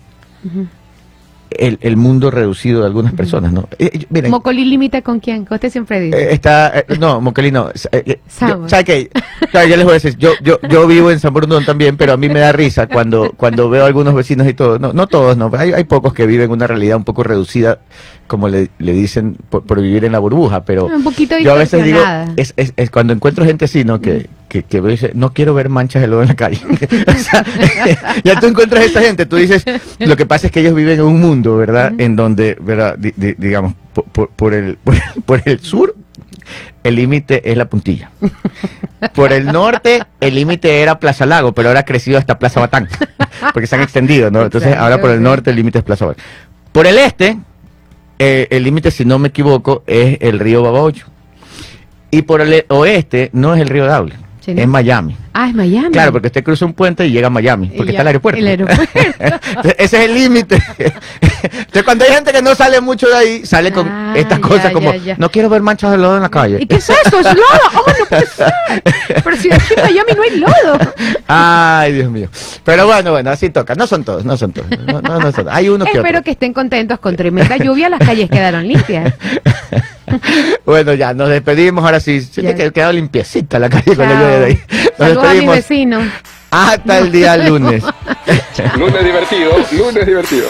El, el mundo reducido de algunas personas, ¿no? Eh, miren,
limita con quién, usted siempre dice.
Eh, está, eh, no, Moquelí no. Eh, yo-. ¿Sabe qué? Claro, yo les voy a decir, yo, yo, yo vivo en San Borondón también, pero a mí me da risa cuando, cuando veo a algunos vecinos y todo. No, no todos, no. Hay, hay pocos que viven una realidad un poco reducida, como le, le dicen, por, por vivir en la burbuja, pero
Un poquito
yo a veces digo, es, es, es cuando encuentro gente así, ¿no? Que, que, dice, no quiero ver manchas de lodo en la calle. O sea, ya tú encuentras a esta gente, tú dices, lo que pasa es que ellos viven en un mundo, ¿verdad? En donde, ¿verdad? Di- di- digamos, por, por, por el, por, por el sur, el límite es la puntilla. Por el norte, el límite era Plaza Lago, pero ahora ha crecido hasta Plaza Batán, porque se han extendido, ¿no? Entonces, ahora por el norte, el límite es Plaza Batán. Por el este, eh, el límite, si no me equivoco, es el río Babaocho. Y por el oeste, no es el río Daule, Es Miami.
Ah, es Miami.
Claro, porque usted cruza un puente y llega a Miami, porque
ya,
está el aeropuerto.
el aeropuerto.
Ese es el límite. Entonces, cuando hay gente que no sale mucho de ahí, sale con
Ah,
estas
ya,
cosas como,
ya,
no quiero ver manchas de lodo en la calle.
¿Y qué es eso? ¿Es lodo? ¡Oh, no puede ser! Pero si aquí en Miami no hay lodo.
Ay, Dios mío. Pero bueno, bueno, así toca. No son todos, no son todos. No, no, no son- Hay uno que
Espero que estén contentos con tremenda lluvia. Las calles quedaron limpias.
Bueno, ya, nos despedimos. Ahora sí, se te quedado limpiecita la calle con la
Chao.
lluvia de ahí. Nos
a.
Hasta el día lunes.
Lunes divertido, lunes divertido.